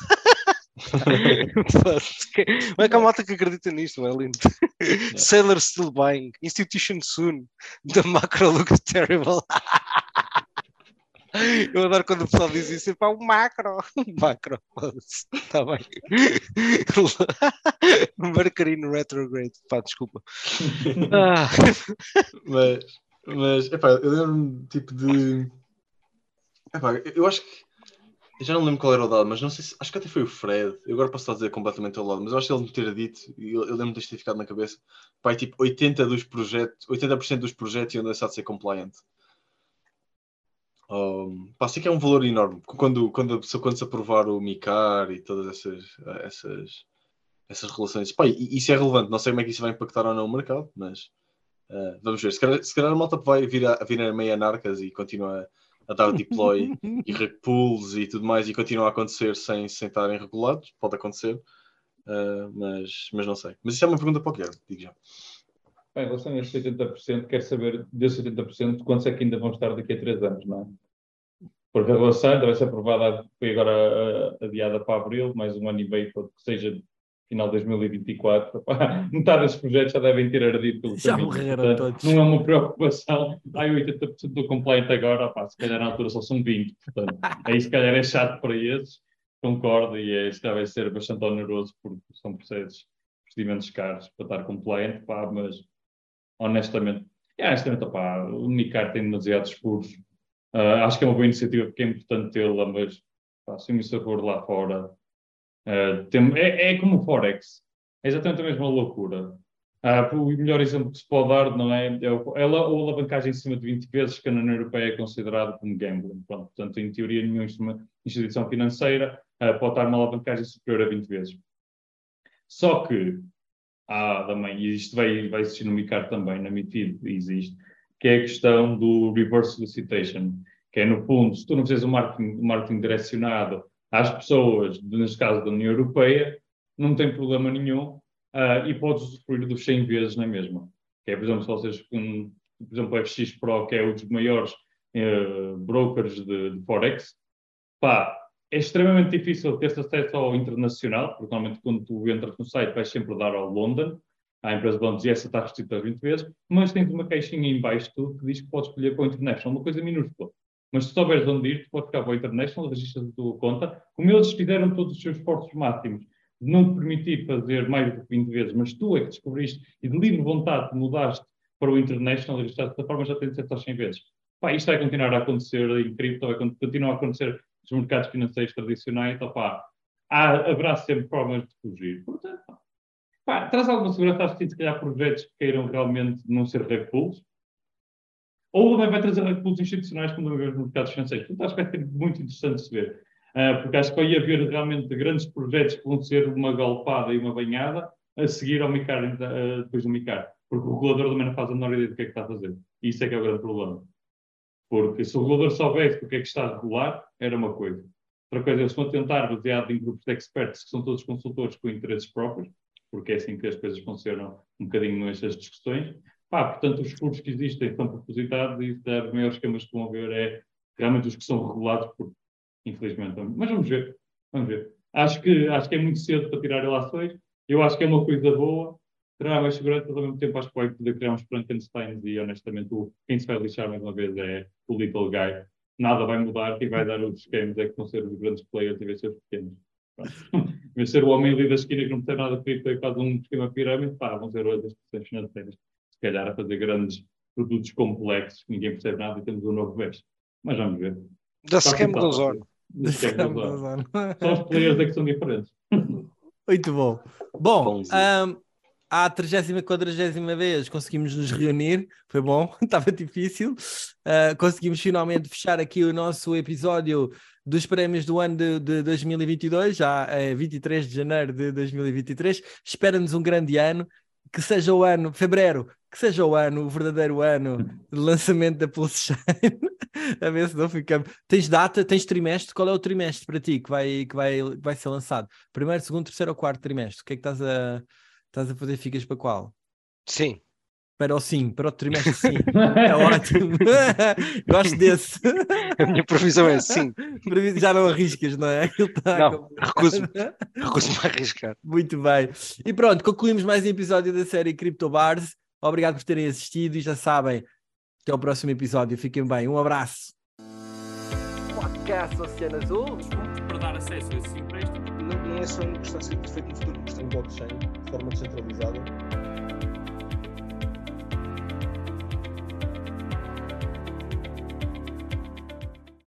Como é que há malta que acredita nisto? É lindo. Sailor still buying. Institution soon. The macro looks terrible. Eu adoro quando o pessoal diz isso. Pá, o macro. O macro. Está bem. Marcarine Retrograde. Pá, desculpa. Ah, Mas, mas epá, eu lembro-me tipo de. Epá, eu acho que. Já não lembro qual era o dado, mas não sei se. Acho que até foi o Fred. Eu agora posso estar a dizer completamente ao lado, mas eu acho que ele me ter dito, e eu, eu lembro de ter ficado na cabeça, pai, tipo 80% dos projetos, 80% dos projetos iam deixar de ser compliant. Um, pá, sei que é um valor enorme. Quando, quando, quando se aprovar o MICAR e todas essas, essas, essas relações, e isso é relevante. Não sei como é que isso vai impactar ou não o mercado, mas Uh, vamos ver, se calhar, se calhar a malta vai vir a, a vir a anarcas e continua a, dar deploy e reg pools e tudo mais e continua a acontecer sem, sem estarem regulados, pode acontecer, uh, mas, mas não sei. Mas isso é uma pergunta para o Guilherme, digo já. Bem, em relação a esses 80%, quero saber desses 80% quantos é que ainda vão estar daqui a 3 anos, não é? Porque a relação ainda vai ser aprovada, foi agora uh, adiada para abril, mais um ano e meio, que seja final de 2024. Pá, metade desses projetos já devem ter ardido pelo Já caminho. morreram Portanto, todos. Não é uma preocupação. Ai, 80% do compliant agora, pá, se calhar na altura só são 20%. Portanto, aí se calhar é chato para esses, concordo, e é, calhar vai ser bastante oneroso, porque são processos, procedimentos caros para estar compliant, pá, mas honestamente, é, honestamente, opá, o Nicar tem demasiados furos. Ah, acho que é uma boa iniciativa porque é importante tê-la, mas pá, se isso for lá fora, ah, tem- é, é como o Forex, é exatamente a mesma loucura. Ah, o melhor exemplo que se pode dar não é, é o- ou a alavancagem em cima de 20 vezes que na União Europeia é considerado como gambling. Pronto, portanto, em teoria, nenhuma instituição financeira ah, pode dar uma alavancagem superior a 20 vezes. Só que também, e isto vai, vai existir no MICAR também, na MIFID existe, que é a questão do reverse solicitation, que é no fundo, se tu não fizeres um marketing, um marketing direcionado às pessoas, neste caso da União Europeia, não tem problema nenhum ah, e podes usufruir dos 100 vezes na mesma. Que é, por exemplo, se vocês, com, por exemplo, o FX Pro, que é um dos maiores eh, brokers de, de Forex, pá, é extremamente difícil ter acesso ao internacional, porque normalmente quando tu entras no site vais sempre dar ao London, à empresa de Londres, e essa está restrita a 20 vezes, mas tens uma caixinha em baixo que diz que podes escolher para o International, uma coisa minúscula. Mas se souberes onde ir, tu podes ficar para o International, registras a tua conta, como eles fizeram todos os seus esforços máximos de não te permitir fazer mais do que 20 vezes, mas tu é que descobriste e de livre vontade te mudaste para o International, registraste dessa forma, já tens acesso aos 100 vezes. Pá, isto vai continuar a acontecer em cripto, vai con- continuar a acontecer nos mercados financeiros tradicionais, então, pá, há, haverá sempre formas de fugir. Portanto, pá, traz alguma segurança, acho que se calhar projetos que queiram realmente não ser pools. Ou também vai trazer pools institucionais como vemos no mercado financeiro. Portanto, acho que vai ser muito interessante se ver. Uh, porque acho que vai haver realmente grandes projetos que vão ser uma galpada e uma banhada a seguir ao micar, uh, depois do micar. Porque o regulador também não faz a menor ideia do que é que está a fazer. E isso é que é o grande problema. Porque se o regulador soubesse o que é que está a regular, era uma coisa. Outra coisa, eles a tentar, baseado em grupos de experts, que são todos consultores com interesses próprios, porque é assim que as coisas funcionam um bocadinho nestas discussões. Pá, portanto, os furos que existem estão propositados e os maiores esquemas que vão haver é realmente os que são regulados, por, infelizmente. Mas vamos ver, vamos ver. Acho que, acho que é muito cedo para tirar relações. Eu acho que é uma coisa boa, terá mais segurança, mas ao mesmo tempo acho que vai poder criar uns Frankensteins e honestamente o, quem se vai lixar mais uma vez é o Little Guy. Nada vai mudar e vai dar os esquemas é que vão ser os grandes players e vai ser os pequenos. Vai ser o homem ali da esquina que não tem nada cripto e faz um esquema pirâmide, pá, vão ser outras instituições financeiras. Se calhar a fazer grandes produtos complexos que ninguém percebe nada e temos um novo veste. Mas vamos ver. Da scam do Ozono. Da scam. Só os players é que são diferentes. Muito bom. Bom, um, à 30 40 vez conseguimos nos reunir, foi bom, estava difícil. Uh, conseguimos finalmente fechar aqui o nosso episódio dos prémios do ano de, de 2022, já é 23 de janeiro de 2023. Espera-nos um grande ano, que seja o ano, fevereiro, que seja o ano, o verdadeiro ano de lançamento da Pulse Shine. a ver se não ficamos. Tens data, tens trimestre? Qual é o trimestre para ti que vai, que vai, que vai ser lançado? Primeiro, segundo, terceiro ou quarto trimestre? O que é que estás a Estás a fazer ficas para qual? Sim. Para o sim, para o trimestre sim. é ótimo. Gosto desse. A minha previsão é sim. Já não arriscas, não é? Tá não, recuso-me. Recuso-me a arriscar. Muito bem. E pronto, concluímos mais um episódio da série Crypto Bars. Obrigado por terem assistido e já sabem, até o próximo episódio. Fiquem bem. Um abraço. Podcast Oceano Azul. Para dar acesso a esses empréstimos. Não, não é só uma questão de ser feito no futuro, questão de blockchain, de forma descentralizada